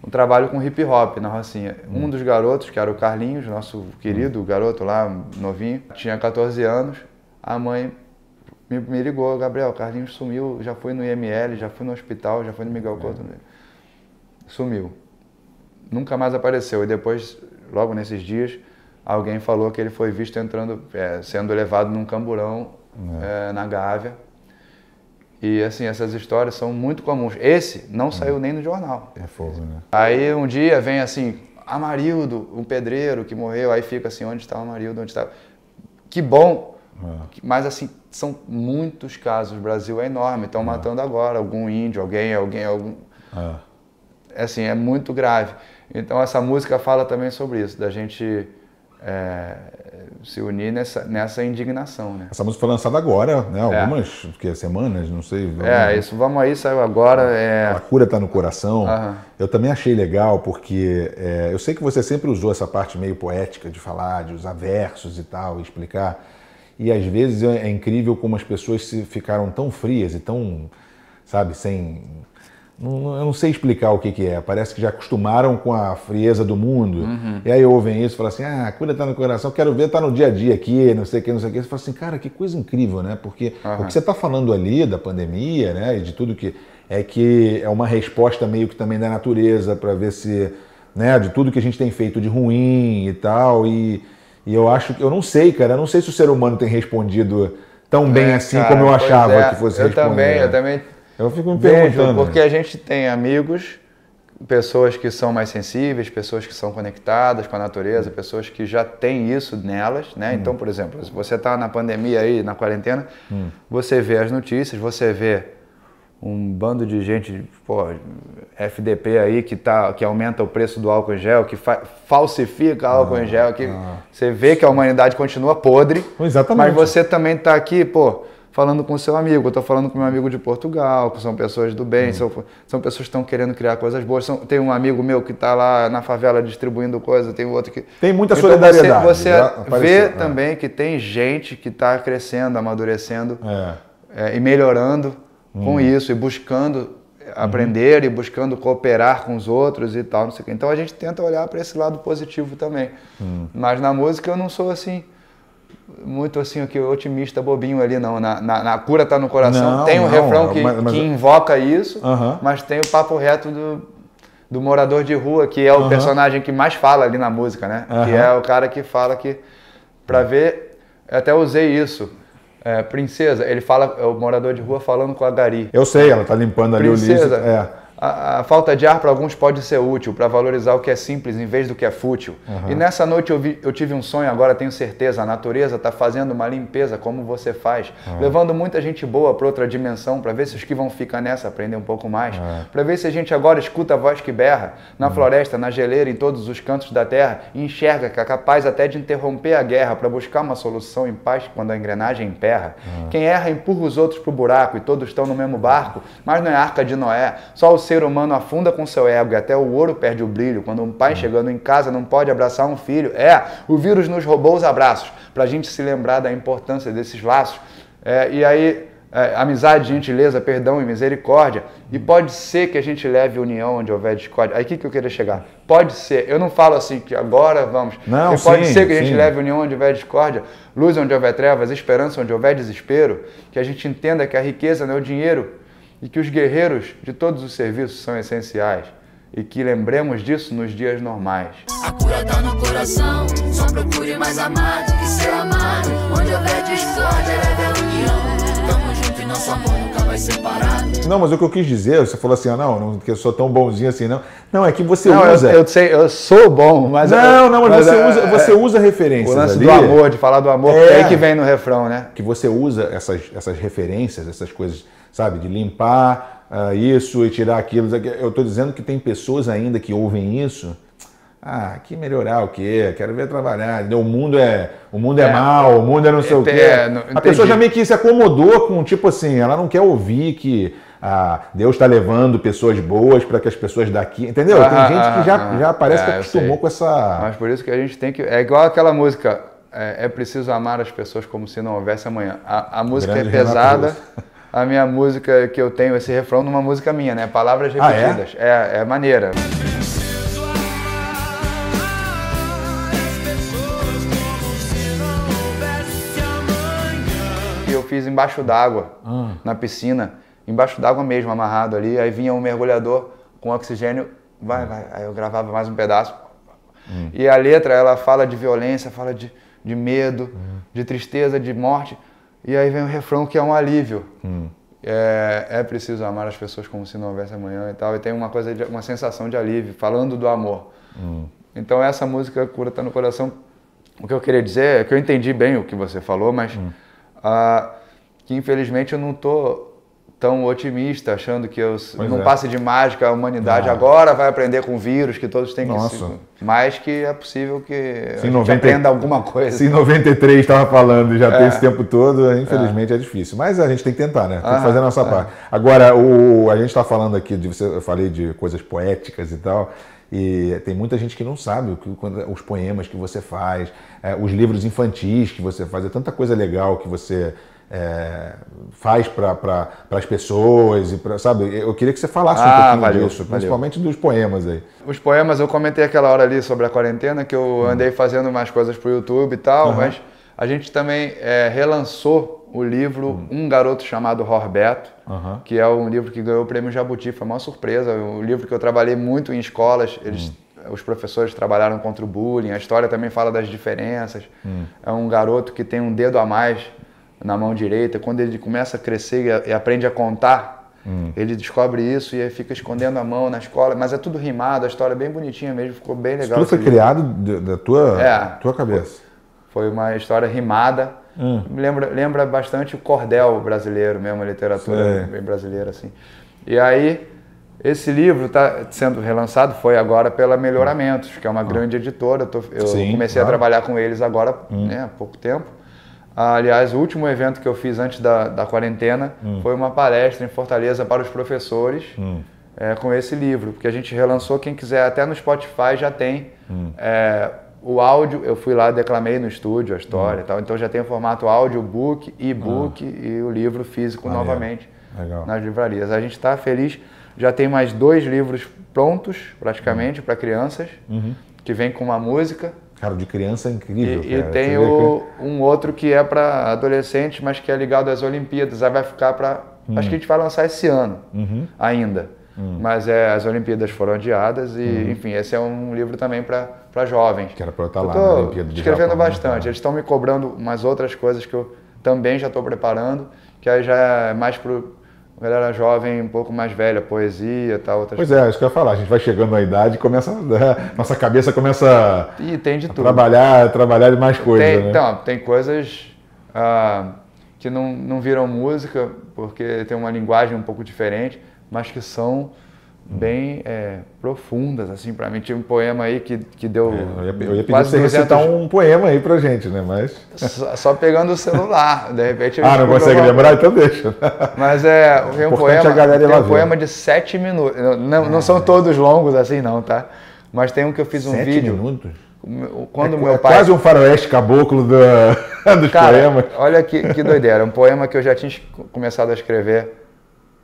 S2: um trabalho com hip hop na Rocinha. Hum. Um dos garotos, que era o Carlinhos, nosso querido hum. garoto lá, novinho, tinha 14 anos. A mãe me, me ligou, Gabriel, Carlinhos sumiu, já foi no IML, já foi no hospital, já foi no Miguel Couto. É. Sumiu. Nunca mais apareceu. E depois, logo nesses dias, alguém falou que ele foi visto entrando, é, sendo levado num camburão é. É, na Gávea. E assim, essas histórias são muito comuns. Esse não é. saiu nem no jornal.
S1: É fogo, né?
S2: Aí um dia vem assim, Amarildo, um pedreiro que morreu, aí fica assim, onde está o Amarildo, onde está... Que bom, é. mas assim, são muitos casos. O Brasil é enorme. Estão é. matando agora algum índio, alguém, alguém, algum. É. é. Assim, é muito grave. Então essa música fala também sobre isso, da gente é, se unir nessa, nessa indignação, né?
S1: Essa música foi lançada agora, né? É. Algumas é. semanas, não sei.
S2: Vamos... É, isso Vamos Aí saiu agora. É...
S1: A cura está no coração. Eu também achei legal, porque é, eu sei que você sempre usou essa parte meio poética de falar, de usar versos e tal, explicar. E às vezes é, é incrível como as pessoas se ficaram tão frias e tão, sabe, sem. Não, eu não sei explicar o que, que é. Parece que já acostumaram com a frieza do mundo. Uhum. E aí ouvem isso e falam assim: ah, cura tá no coração, quero ver, tá no dia a dia aqui, não sei o que, não sei o que. Você fala assim, cara, que coisa incrível, né? Porque uhum. o que você está falando ali da pandemia, né, e de tudo que. É que é uma resposta meio que também da natureza para ver se. Né, de tudo que a gente tem feito de ruim e tal. E e eu acho que, eu não sei, cara, eu não sei se o ser humano tem respondido tão bem é, assim cara, como eu achava é, que fosse
S2: eu
S1: responder.
S2: Também, eu também,
S1: Eu fico me perguntando.
S2: Vejo, porque a gente tem amigos, pessoas que são mais sensíveis, pessoas que são conectadas com a natureza, pessoas que já têm isso nelas, né? Hum. Então, por exemplo, se você está na pandemia aí, na quarentena, hum. você vê as notícias, você vê um bando de gente, pô, FDP aí que, tá, que aumenta o preço do álcool em gel, que fa falsifica álcool ah, em gel, que ah. você vê que a humanidade continua podre,
S1: Exatamente.
S2: mas você também está aqui, pô, falando com o seu amigo, eu estou falando com meu amigo de Portugal, que são pessoas do bem, hum. são, são pessoas que estão querendo criar coisas boas. São, tem um amigo meu que está lá na favela distribuindo coisa, tem outro que...
S1: Tem muita então solidariedade.
S2: Você, você vê é. também que tem gente que está crescendo, amadurecendo é. É, e melhorando com hum. isso e buscando aprender uhum. e buscando cooperar com os outros e tal, não sei o quê. Então a gente tenta olhar para esse lado positivo também. Hum. Mas na música eu não sou assim muito assim que otimista bobinho ali não. Na, na, na cura tá no coração. Não, tem um não, refrão que, mas, mas... que invoca isso, uhum. mas tem o papo reto do, do morador de rua, que é o uhum. personagem que mais fala ali na música, né? Uhum. Que é o cara que fala que para ver, eu até usei isso é, princesa, ele fala, é o morador de rua falando com a Gari.
S1: Eu sei, ela tá limpando ali
S2: princesa,
S1: o lixo. É.
S2: A, a, falta de ar para alguns pode ser útil, para valorizar o que é simples em vez do que é fútil. Uhum. E nessa noite eu, vi, eu, tive um sonho, agora tenho certeza, a natureza está fazendo uma limpeza como você faz, uhum. levando muita gente boa para outra dimensão, para ver se os que vão ficar nessa aprendem um pouco mais, uhum. para ver se a gente agora escuta a voz que berra, na floresta, na geleira, em todos os cantos da terra, e enxerga que é capaz até de interromper a guerra para buscar uma solução em paz quando a engrenagem emperra. Quem erra empurra os outros para o buraco e todos estão no mesmo barco, mas não é arca de Noé, só o ser humano afunda com seu ego e até o ouro perde o brilho. Quando um pai chegando em casa não pode abraçar um filho. É, o vírus nos roubou os abraços, para a gente se lembrar da importância desses laços. É, e aí, é, amizade, gentileza, perdão e misericórdia. E pode ser que a gente leve união onde houver discórdia. Aí o que, que eu queria chegar? Pode ser. Eu não falo assim que agora vamos.
S1: Não,
S2: pode
S1: sim,
S2: ser que a gente
S1: sim.
S2: leve união onde houver discórdia, luz onde houver trevas, esperança onde houver desespero. Que a gente entenda que a riqueza não é o dinheiro, e que os guerreiros de todos os serviços são essenciais e que lembremos disso nos dias normais.
S7: A cura tá no coração, só procure mais amado que ser amado. Onde houver discórdia, leve a união. Tamo junto e nosso amor nunca vai separado.
S1: Não, mas o que eu quis dizer, você falou assim, ah, não, não que eu sou tão bonzinho assim, não. Não, é que você
S2: não,
S1: usa.
S2: Eu, eu, sei, eu sou bom, mas.
S1: Não, não, mas, mas você, é, usa, você é, usa referências.
S2: O lance
S1: ali,
S2: do amor, de falar do amor, é, é que vem no refrão, né?
S1: Que você usa essas, essas referências, essas coisas sabe? De limpar uh, isso e tirar aquilo. Eu estou dizendo que tem pessoas ainda que ouvem isso. Ah, que melhorar o quê? Quero ver trabalhar. O mundo é, o mundo é, é mal, o mundo é não sei é, o quê. É, não, a pessoa já meio que se acomodou com, tipo assim, ela não quer ouvir que ah, Deus está levando pessoas boas para que as pessoas daqui. Entendeu? Ah, tem gente que já, ah, já parece que é, acostumou com essa.
S2: Mas por isso que a gente tem que. É igual aquela música. É, é preciso amar as pessoas como se não houvesse amanhã. A, a música Grande é pesada a minha música que eu tenho, esse refrão numa música minha, né? Palavras repetidas. Ah, é? é? É, maneira. Eu fiz embaixo d'água, hum. na piscina, embaixo d'água mesmo, amarrado ali. Aí vinha um mergulhador com oxigênio, vai, vai. Aí eu gravava mais um pedaço. Hum. E a letra, ela fala de violência, fala de, de medo, hum. de tristeza, de morte. E aí vem o refrão que é um alívio. Hum. É, é, preciso amar as pessoas como se não houvesse amanhã e tal. E tem uma coisa, de, uma sensação de alívio, falando do amor. Hum. Então essa música Cura Tá no Coração, o que eu queria dizer é que eu entendi bem o que você falou, mas hum. uh, que infelizmente eu não tô tão otimista, achando que eu, não é. passe de mágica, a humanidade ah. agora vai aprender com vírus, que todos têm Nossa. que se... Mas que é possível que
S1: se a 90...
S2: aprenda alguma coisa.
S1: Se em 93 estava falando e já é. tem esse tempo todo, infelizmente é. é. difícil. Mas a gente tem que tentar, né? Tem que fazer a nossa parte. Agora, o, a gente está falando aqui, de, eu falei de coisas poéticas e tal, e tem muita gente que não sabe que, os poemas que você faz, é, os livros infantis que você faz, é tanta coisa legal que você é, faz para pra, as pessoas e pra, sabe eu queria que você falasse ah, um pouquinho valeu, disso principalmente valeu. dos poemas aí
S2: os poemas eu comentei aquela hora ali sobre a quarentena que eu andei fazendo mais coisas para o YouTube e tal uhum. mas a gente também é, relançou o livro uhum. Um Garoto Chamado uhum. que é um livro que ganhou o prêmio Jabuti, foi uma surpresa, um livro que eu trabalhei muito em escolas, eles uhum. os professores trabalharam contra o bullying, a história também fala das diferenças. Hum. É um garoto que tem um dedo a mais na mão direita, quando ele começa a crescer e aprende a contar, Hum. Ele descobre isso e aí fica escondendo a mão na escola, mas é tudo rimado, a história é bem bonitinha mesmo, ficou bem legal.
S1: Isso tudo foi livro. criado da tua, é, tua cabeça?
S2: Foi, uma história rimada. Hum. Lembra, lembra bastante o cordel brasileiro mesmo, a literatura bem brasileira, assim. E aí, esse livro está sendo relançado, foi agora pela Melhoramentos, que é uma ah. grande editora. Eu, tô, eu Sim, comecei claro. a trabalhar com eles agora hum. né, há pouco tempo. Aliás, o último evento que eu fiz antes da, da quarentena hum. foi uma palestra em Fortaleza para os professores hum. é, com esse livro, porque a gente relançou. Quem quiser, até no Spotify já tem hum. é, o áudio. Eu fui lá, declamei no estúdio a história hum. e tal, então já tem o formato audiobook, e-book ah. e o livro físico ah, novamente é. nas livrarias. A gente está feliz, já tem mais dois livros prontos, praticamente, hum. para crianças, uhum. que vem com uma música
S1: Cara, de criança é incrível.
S2: E, e tem o, um outro que é para adolescente, mas que é ligado às Olimpíadas. Aí vai ficar para. Hum. Acho que a gente vai lançar esse ano uhum. ainda. Hum. Mas é, as Olimpíadas foram adiadas e, uhum. enfim, esse é um livro também para jovens.
S1: Que era para eu estar lá na Olimpíada
S2: de escrevendo Japão, né? bastante. Eles estão me cobrando umas outras coisas que eu também já estou preparando, que aí já é mais galera jovem, um pouco mais velha, poesia tal, outras
S1: Pois é, isso que eu ia falar. A gente vai chegando na idade e começa. Né, nossa cabeça começa
S2: e tem de
S1: a
S2: tudo.
S1: trabalhar, trabalhar de mais coisas.
S2: Tem,
S1: né?
S2: Então, tem coisas ah, que não, não viram música, porque tem uma linguagem um pouco diferente, mas que são bem é, profundas, assim, para mim. Tinha um poema aí que, que deu. É,
S1: eu ia, eu ia pedir você 200... recitar um poema aí pra gente, né? Mas.
S2: Só, só pegando o celular, de repente.
S1: ah, não consegue lembrar? Então deixa.
S2: Mas é. Tem um poema, tem um poema de sete minutos. Não, não são todos longos assim, não, tá? Mas tem um que eu fiz um
S1: sete
S2: vídeo.
S1: minutos?
S2: Quando
S1: é,
S2: meu
S1: é
S2: pai...
S1: quase um faroeste caboclo do, dos
S2: Cara,
S1: poemas.
S2: Olha que, que doideira. Um poema que eu já tinha começado a escrever.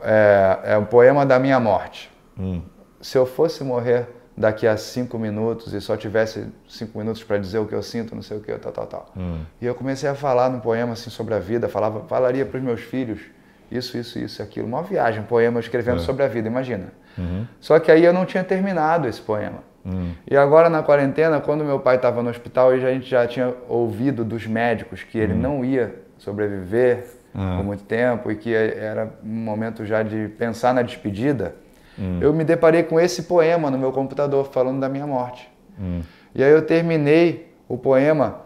S2: É, é um poema da minha morte. Hum. Se eu fosse morrer daqui a cinco minutos e só tivesse cinco minutos para dizer o que eu sinto, não sei o que, tal, tal, tal. Hum. E eu comecei a falar num poema assim sobre a vida, falava, falaria para os meus filhos isso, isso, isso, aquilo. Uma viagem, um poema escrevendo é. sobre a vida, imagina. Uhum. Só que aí eu não tinha terminado esse poema. Hum. E agora na quarentena, quando meu pai estava no hospital, a gente já tinha ouvido dos médicos que ele hum. não ia sobreviver hum. por muito tempo e que era um momento já de pensar na despedida. Hum. Eu me deparei com esse poema no meu computador falando da minha morte. Hum. E aí eu terminei o poema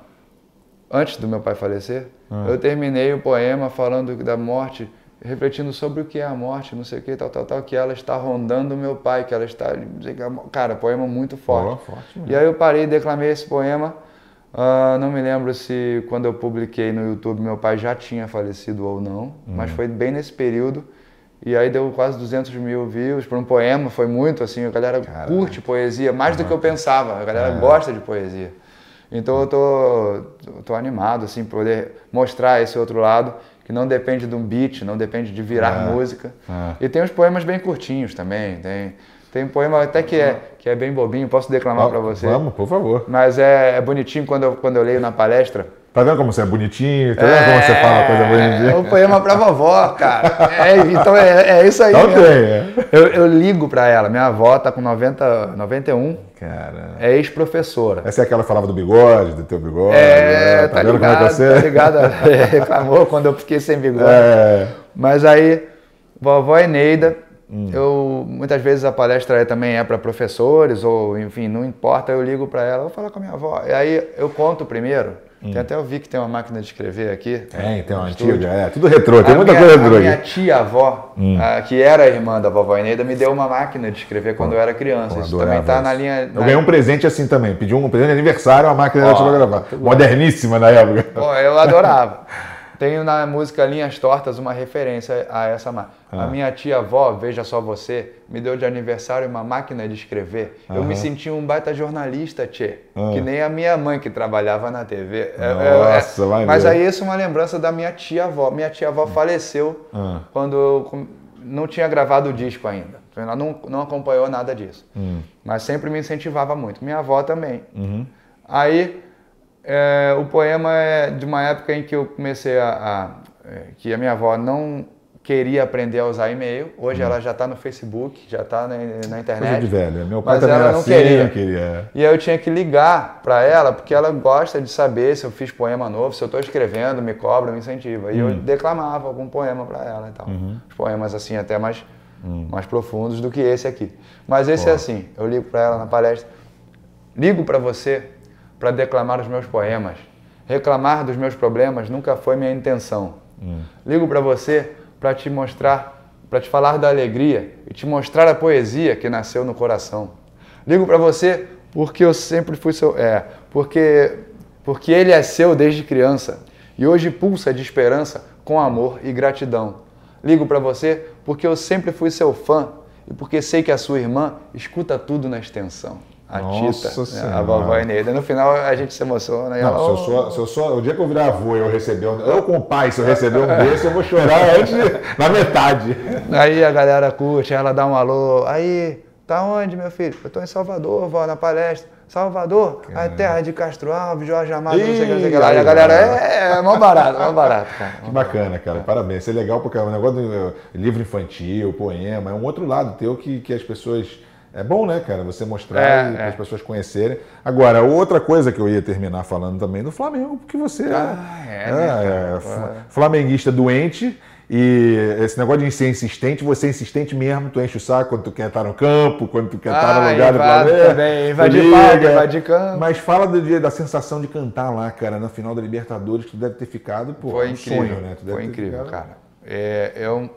S2: antes do meu pai falecer. Hum. Eu terminei o poema falando da morte, refletindo sobre o que é a morte, não sei o que, tal, tal, tal, que ela está rondando o meu pai, que ela está, cara, poema muito forte. Oh, forte e aí eu parei e declamei esse poema. Uh, não me lembro se quando eu publiquei no YouTube meu pai já tinha falecido ou não, mas hum. foi bem nesse período. E aí deu quase 200 mil views por um poema, foi muito assim, a galera Caramba. curte poesia, mais do que eu pensava, a galera é. gosta de poesia. Então eu tô, tô animado, assim, poder mostrar esse outro lado, que não depende de um beat, não depende de virar é. música. É. E tem uns poemas bem curtinhos também, tem... Tem um poema até que é, que é bem bobinho, posso declamar para você?
S1: Vamos, por favor.
S2: Mas é, é bonitinho quando eu, quando eu leio na palestra.
S1: Tá vendo como você é bonitinho? Tá vendo é, como você fala coisa bonitinha?
S2: É um poema pra vovó, cara. É, então é, é, isso aí.
S1: Então tem, é.
S2: Eu, eu, ligo pra ela. Minha avó tá com 90, 91.
S1: Cara.
S2: É ex-professora.
S1: Essa é aquela que falava do bigode, do teu bigode.
S2: É, né? tá, tá vendo ligado, como é que você... Tá ligado. Reclamou quando eu fiquei sem bigode.
S1: É.
S2: Mas aí, vovó Eneida, hum. eu muitas vezes a palestra também é para professores, ou enfim, não importa, eu ligo para ela, vou falar com a minha avó. E aí eu conto primeiro Hum. Tem até eu vi que tem uma máquina de escrever aqui.
S1: Tem, tem uma antiga, é. Tudo retrô, tem a muita
S2: minha,
S1: coisa
S2: retrô. A minha tia-avó, hum. que era irmã da vovó Eneida, me deu uma máquina de escrever quando eu era criança. Isso também está na linha.
S1: Eu ganhei um presente assim também. Pedi um presente de aniversário, uma máquina de gravar. Moderníssima na época.
S2: Pô, eu adorava. Tenho na música Linhas Tortas uma referência a essa máquina. Ah. A minha tia-avó, veja só você, me deu de aniversário uma máquina de escrever. Uhum. Eu me senti um baita jornalista, tchê. Uhum. Que nem a minha mãe que trabalhava na TV.
S1: Nossa, é,
S2: é, mas aí isso é uma lembrança da minha tia-avó. Minha tia-avó uhum. faleceu quando eu não tinha gravado o disco ainda. Ela não, não acompanhou nada disso. Hum. Mas sempre me incentivava muito. Minha avó também. Uhum. Aí é, o poema é de uma época em que eu comecei a, a, é, que a minha avó não queria aprender a usar e-mail. Hoje hum. ela já está no Facebook, já está na, na, internet. Coisa
S1: de velho. Meu pai mas também ela era não assim, queria. queria.
S2: E aí eu tinha que ligar para ela, porque ela gosta de saber se eu fiz poema novo, se eu estou escrevendo, me cobra, me incentiva. E hum. eu declamava algum poema para ela e tal. Uhum. Os poemas assim até mais, hum. mais profundos do que esse aqui. Mas esse é assim, eu ligo para ela na palestra, ligo para você para declamar os meus poemas. Reclamar dos meus problemas nunca foi minha intenção. Hum. Ligo para você para te mostrar, para te falar da alegria e te mostrar a poesia que nasceu no coração. Ligo para você porque eu sempre fui seu, é, porque porque ele é seu desde criança e hoje pulsa de esperança com amor e gratidão. Ligo para você porque eu sempre fui seu fã e porque sei que a sua irmã escuta tudo na extensão a Nossa Tita, né? a vovó Eneida. No final a gente se emociona.
S1: Não, ela, se, eu sou, se eu sou, o dia que eu virar avô e eu receber um. Eu com o pai, se eu receber um desse, eu vou chorar antes, na metade.
S2: Aí a galera curte, ela dá um alô. Aí, tá onde, meu filho? Eu tô em Salvador, vou na palestra. Salvador, a terra de Castro Alves, Jorge Amado, não sei o que, não sei o que lá. E a galera é, é mó barato, mó barato, cara.
S1: Que bacana, cara. Parabéns. Isso é legal porque é um negócio do livro infantil, poema, é um outro lado teu que, que as pessoas é bom, né, cara, você mostrar é, e é. as pessoas conhecerem. Agora, outra coisa que eu ia terminar falando também do Flamengo, porque você ah, é, é, né, é flamenguista doente e esse negócio de ser insistente, você é insistente mesmo, tu enche o saco quando tu quer estar no campo, quando tu quer ah, estar no lugar do Flamengo.
S2: Também, invadir palco, invadir campo.
S1: Mas fala do, da sensação de cantar lá, cara, na final da Libertadores, que tu deve ter ficado, pô,
S2: Foi um incrível, sonho, né? Foi incrível, ficado... cara. É, eu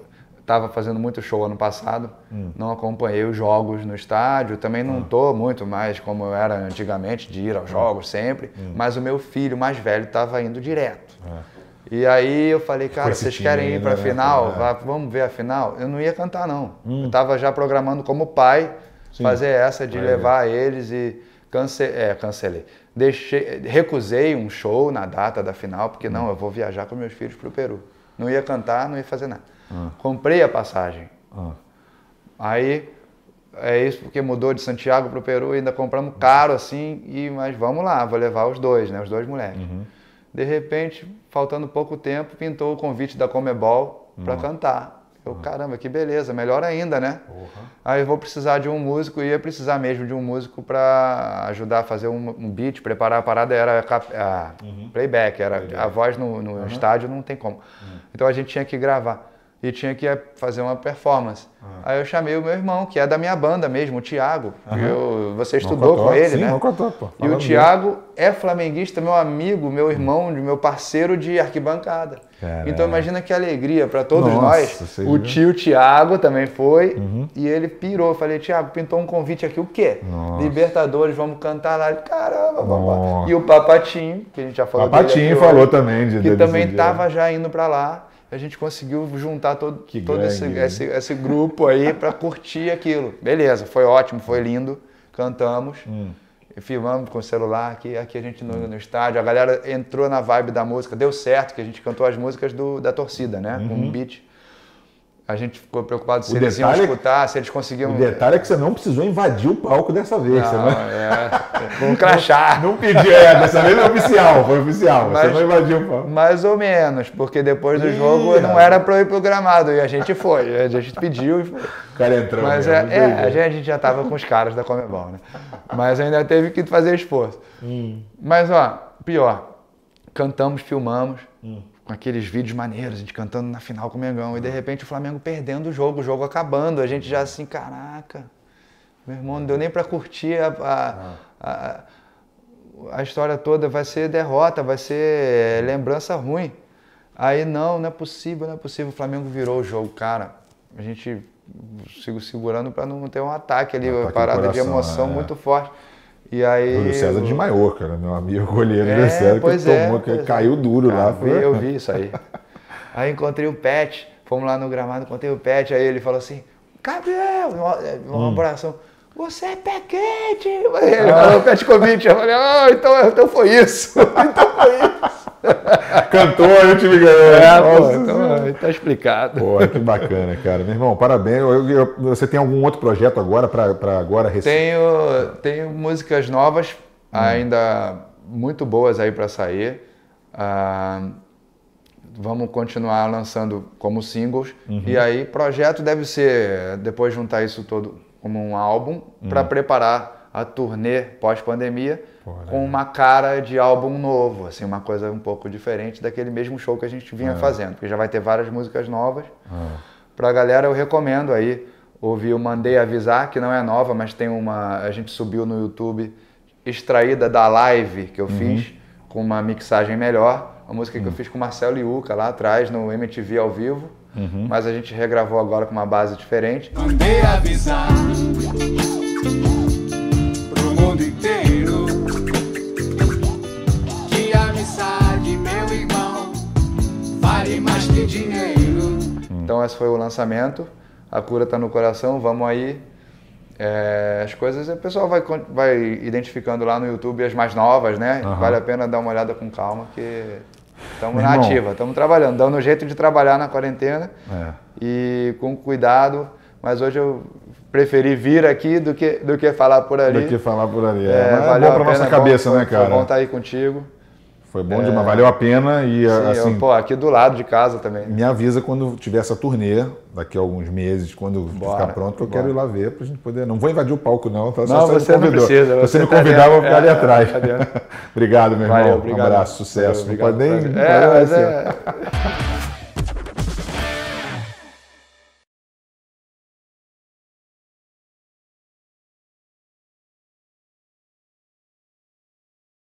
S2: estava fazendo muito show ano passado, hum. não acompanhei os jogos no estádio, também não estou ah. muito mais como eu era antigamente, de ir aos hum. jogos sempre, hum. mas o meu filho mais velho estava indo direto. É. E aí eu falei, cara, vocês querem ir para a né? final? É. Vamos ver a final? Eu não ia cantar, não. Hum. Eu estava já programando como pai Sim. fazer essa de levar eles e cance é, cancelei. Deixei, recusei um show na data da final, porque hum. não, eu vou viajar com meus filhos para o Peru. Não ia cantar, não ia fazer nada. Ah. Comprei a passagem. Ah. Aí é isso porque mudou de Santiago para o Peru e ainda compramos caro assim, e mas vamos lá, vou levar os dois, né, os dois moleques. Uhum. De repente, faltando pouco tempo, pintou o convite da Comebol para cantar. Eu, uhum. caramba, que beleza, melhor ainda, né? Uhum. Aí eu vou precisar de um músico, ia precisar mesmo de um músico para ajudar a fazer um, um, beat, preparar a parada, era a, a uhum. playback, era a voz no, no estádio não tem como. Uhum. Então a gente tinha que gravar e tinha que fazer uma performance. Uhum. Aí eu chamei o meu irmão, que é da minha banda mesmo, o Thiago. Uhum. Eu, você estudou com ele,
S1: sim,
S2: né?
S1: Contou, pô.
S2: E o Thiago é flamenguista, meu amigo, meu irmão, meu parceiro de arquibancada. Caramba. Então imagina que alegria para todos Nossa, nós. O tio Thiago também foi uhum. e ele pirou. Eu falei, Thiago, pintou um convite aqui, o quê? Nossa. Libertadores, vamos cantar lá. Caramba, papá. E o Papatinho, que a gente já falou
S1: Papatinho dele falou também. De,
S2: que também estava já indo para lá a gente conseguiu juntar todo, todo esse, esse, esse, grupo aí para curtir aquilo. Beleza, foi ótimo, foi lindo, cantamos, hum. filmamos com o celular aqui, aqui a gente no, no, estádio, a galera entrou na vibe da música, deu certo que a gente cantou as músicas do, da torcida, né, uhum. com um beat a gente ficou preocupado se o eles iam é escutar, se eles conseguiam.
S1: O detalhe é que você não precisou invadir o palco dessa vez.
S2: Não,
S1: não...
S2: É, um crachá.
S1: Não, não pediu, é, dessa vez foi oficial, foi oficial. Mas, você não invadiu o palco.
S2: Mais ou menos, porque depois do Ih, jogo não era para ir programado e a gente foi. A gente pediu e foi.
S1: O cara entrou.
S2: Mas
S1: mesmo,
S2: é, é a gente já estava com os caras da Comebol, né? Mas ainda teve que fazer esforço. Hum. Mas, ó, pior, cantamos, filmamos. Hum com aqueles vídeos maneiros, a gente cantando na final com o Mengão. E de repente o Flamengo perdendo o jogo, o jogo acabando. A gente já assim, caraca, meu irmão, não deu nem para curtir a, a, a, a, história toda. Vai ser derrota, vai ser lembrança ruim. Aí não, não é possível, não é possível. O Flamengo virou o jogo, cara. A gente sigo segurando para não ter um ataque ali, uma parada coração, de emoção é. muito forte. E aí.
S1: Júlio César de Maior, cara, meu amigo goleiro é, César, que tomou, é, que caiu é. duro lá.
S2: Foi... Eu vi isso aí. aí encontrei o Pet, fomos lá no gramado, encontrei o Pet, aí ele falou assim: Gabriel, uma hum. oração. Você é pé quente! Ele ah. falou Petkovic. Eu falei, ah, então, então foi isso. então foi isso.
S1: Cantou, o time ganhou.
S2: É, pô, então, tá explicado.
S1: Pô, que bacana, cara. Meu irmão, parabéns. Eu, eu, você tem algum outro projeto agora para agora
S2: receber? Tenho, tenho músicas novas, hum. ainda muito boas aí para sair. Ah, vamos continuar lançando como singles. Uhum. E aí, projeto deve ser depois juntar isso todo como um álbum uhum. para preparar a turnê pós-pandemia com uma cara de álbum novo, assim, uma coisa um pouco diferente daquele mesmo show que a gente vinha é. fazendo, porque já vai ter várias músicas novas. É. Pra galera eu recomendo aí ouvir o Mandei Avisar, que não é nova, mas tem uma a gente subiu no YouTube extraída da live que eu uhum. fiz com uma mixagem melhor uma música que eu hum. fiz com o Marcelo Liuca lá atrás no MTV ao vivo, uhum. mas a gente regravou agora com uma base diferente. Mandei avisar Então esse foi o lançamento. A cura tá no coração, vamos aí. É, as coisas o pessoal vai, vai identificando lá no YouTube as mais novas, né? Uhum. Vale a pena dar uma olhada com calma que Estamos na ativa, estamos trabalhando, dando um jeito de trabalhar na quarentena é. e com cuidado. Mas hoje eu preferi vir aqui do que, do que falar por ali.
S1: Do que falar por ali. É, é valeu é bom para nossa cabeça,
S2: bom,
S1: né, cara?
S2: Foi bom estar aí contigo.
S1: Foi bom é... demais, valeu a pena e Sim, assim.
S2: Eu, pô, aqui do lado de casa também.
S1: Me avisa quando tiver essa turnê, daqui a alguns meses, quando Bora, ficar pronto, que eu quero ir lá ver pra gente poder. Não vou invadir o palco, não, tá?
S2: Não, você, não precisa.
S1: Você, você me convidar, eu vou ficar ali é, atrás. obrigado, meu irmão. Valeu, obrigado. Um abraço, sucesso. Valeu, obrigado, não pode nem. É, mas é.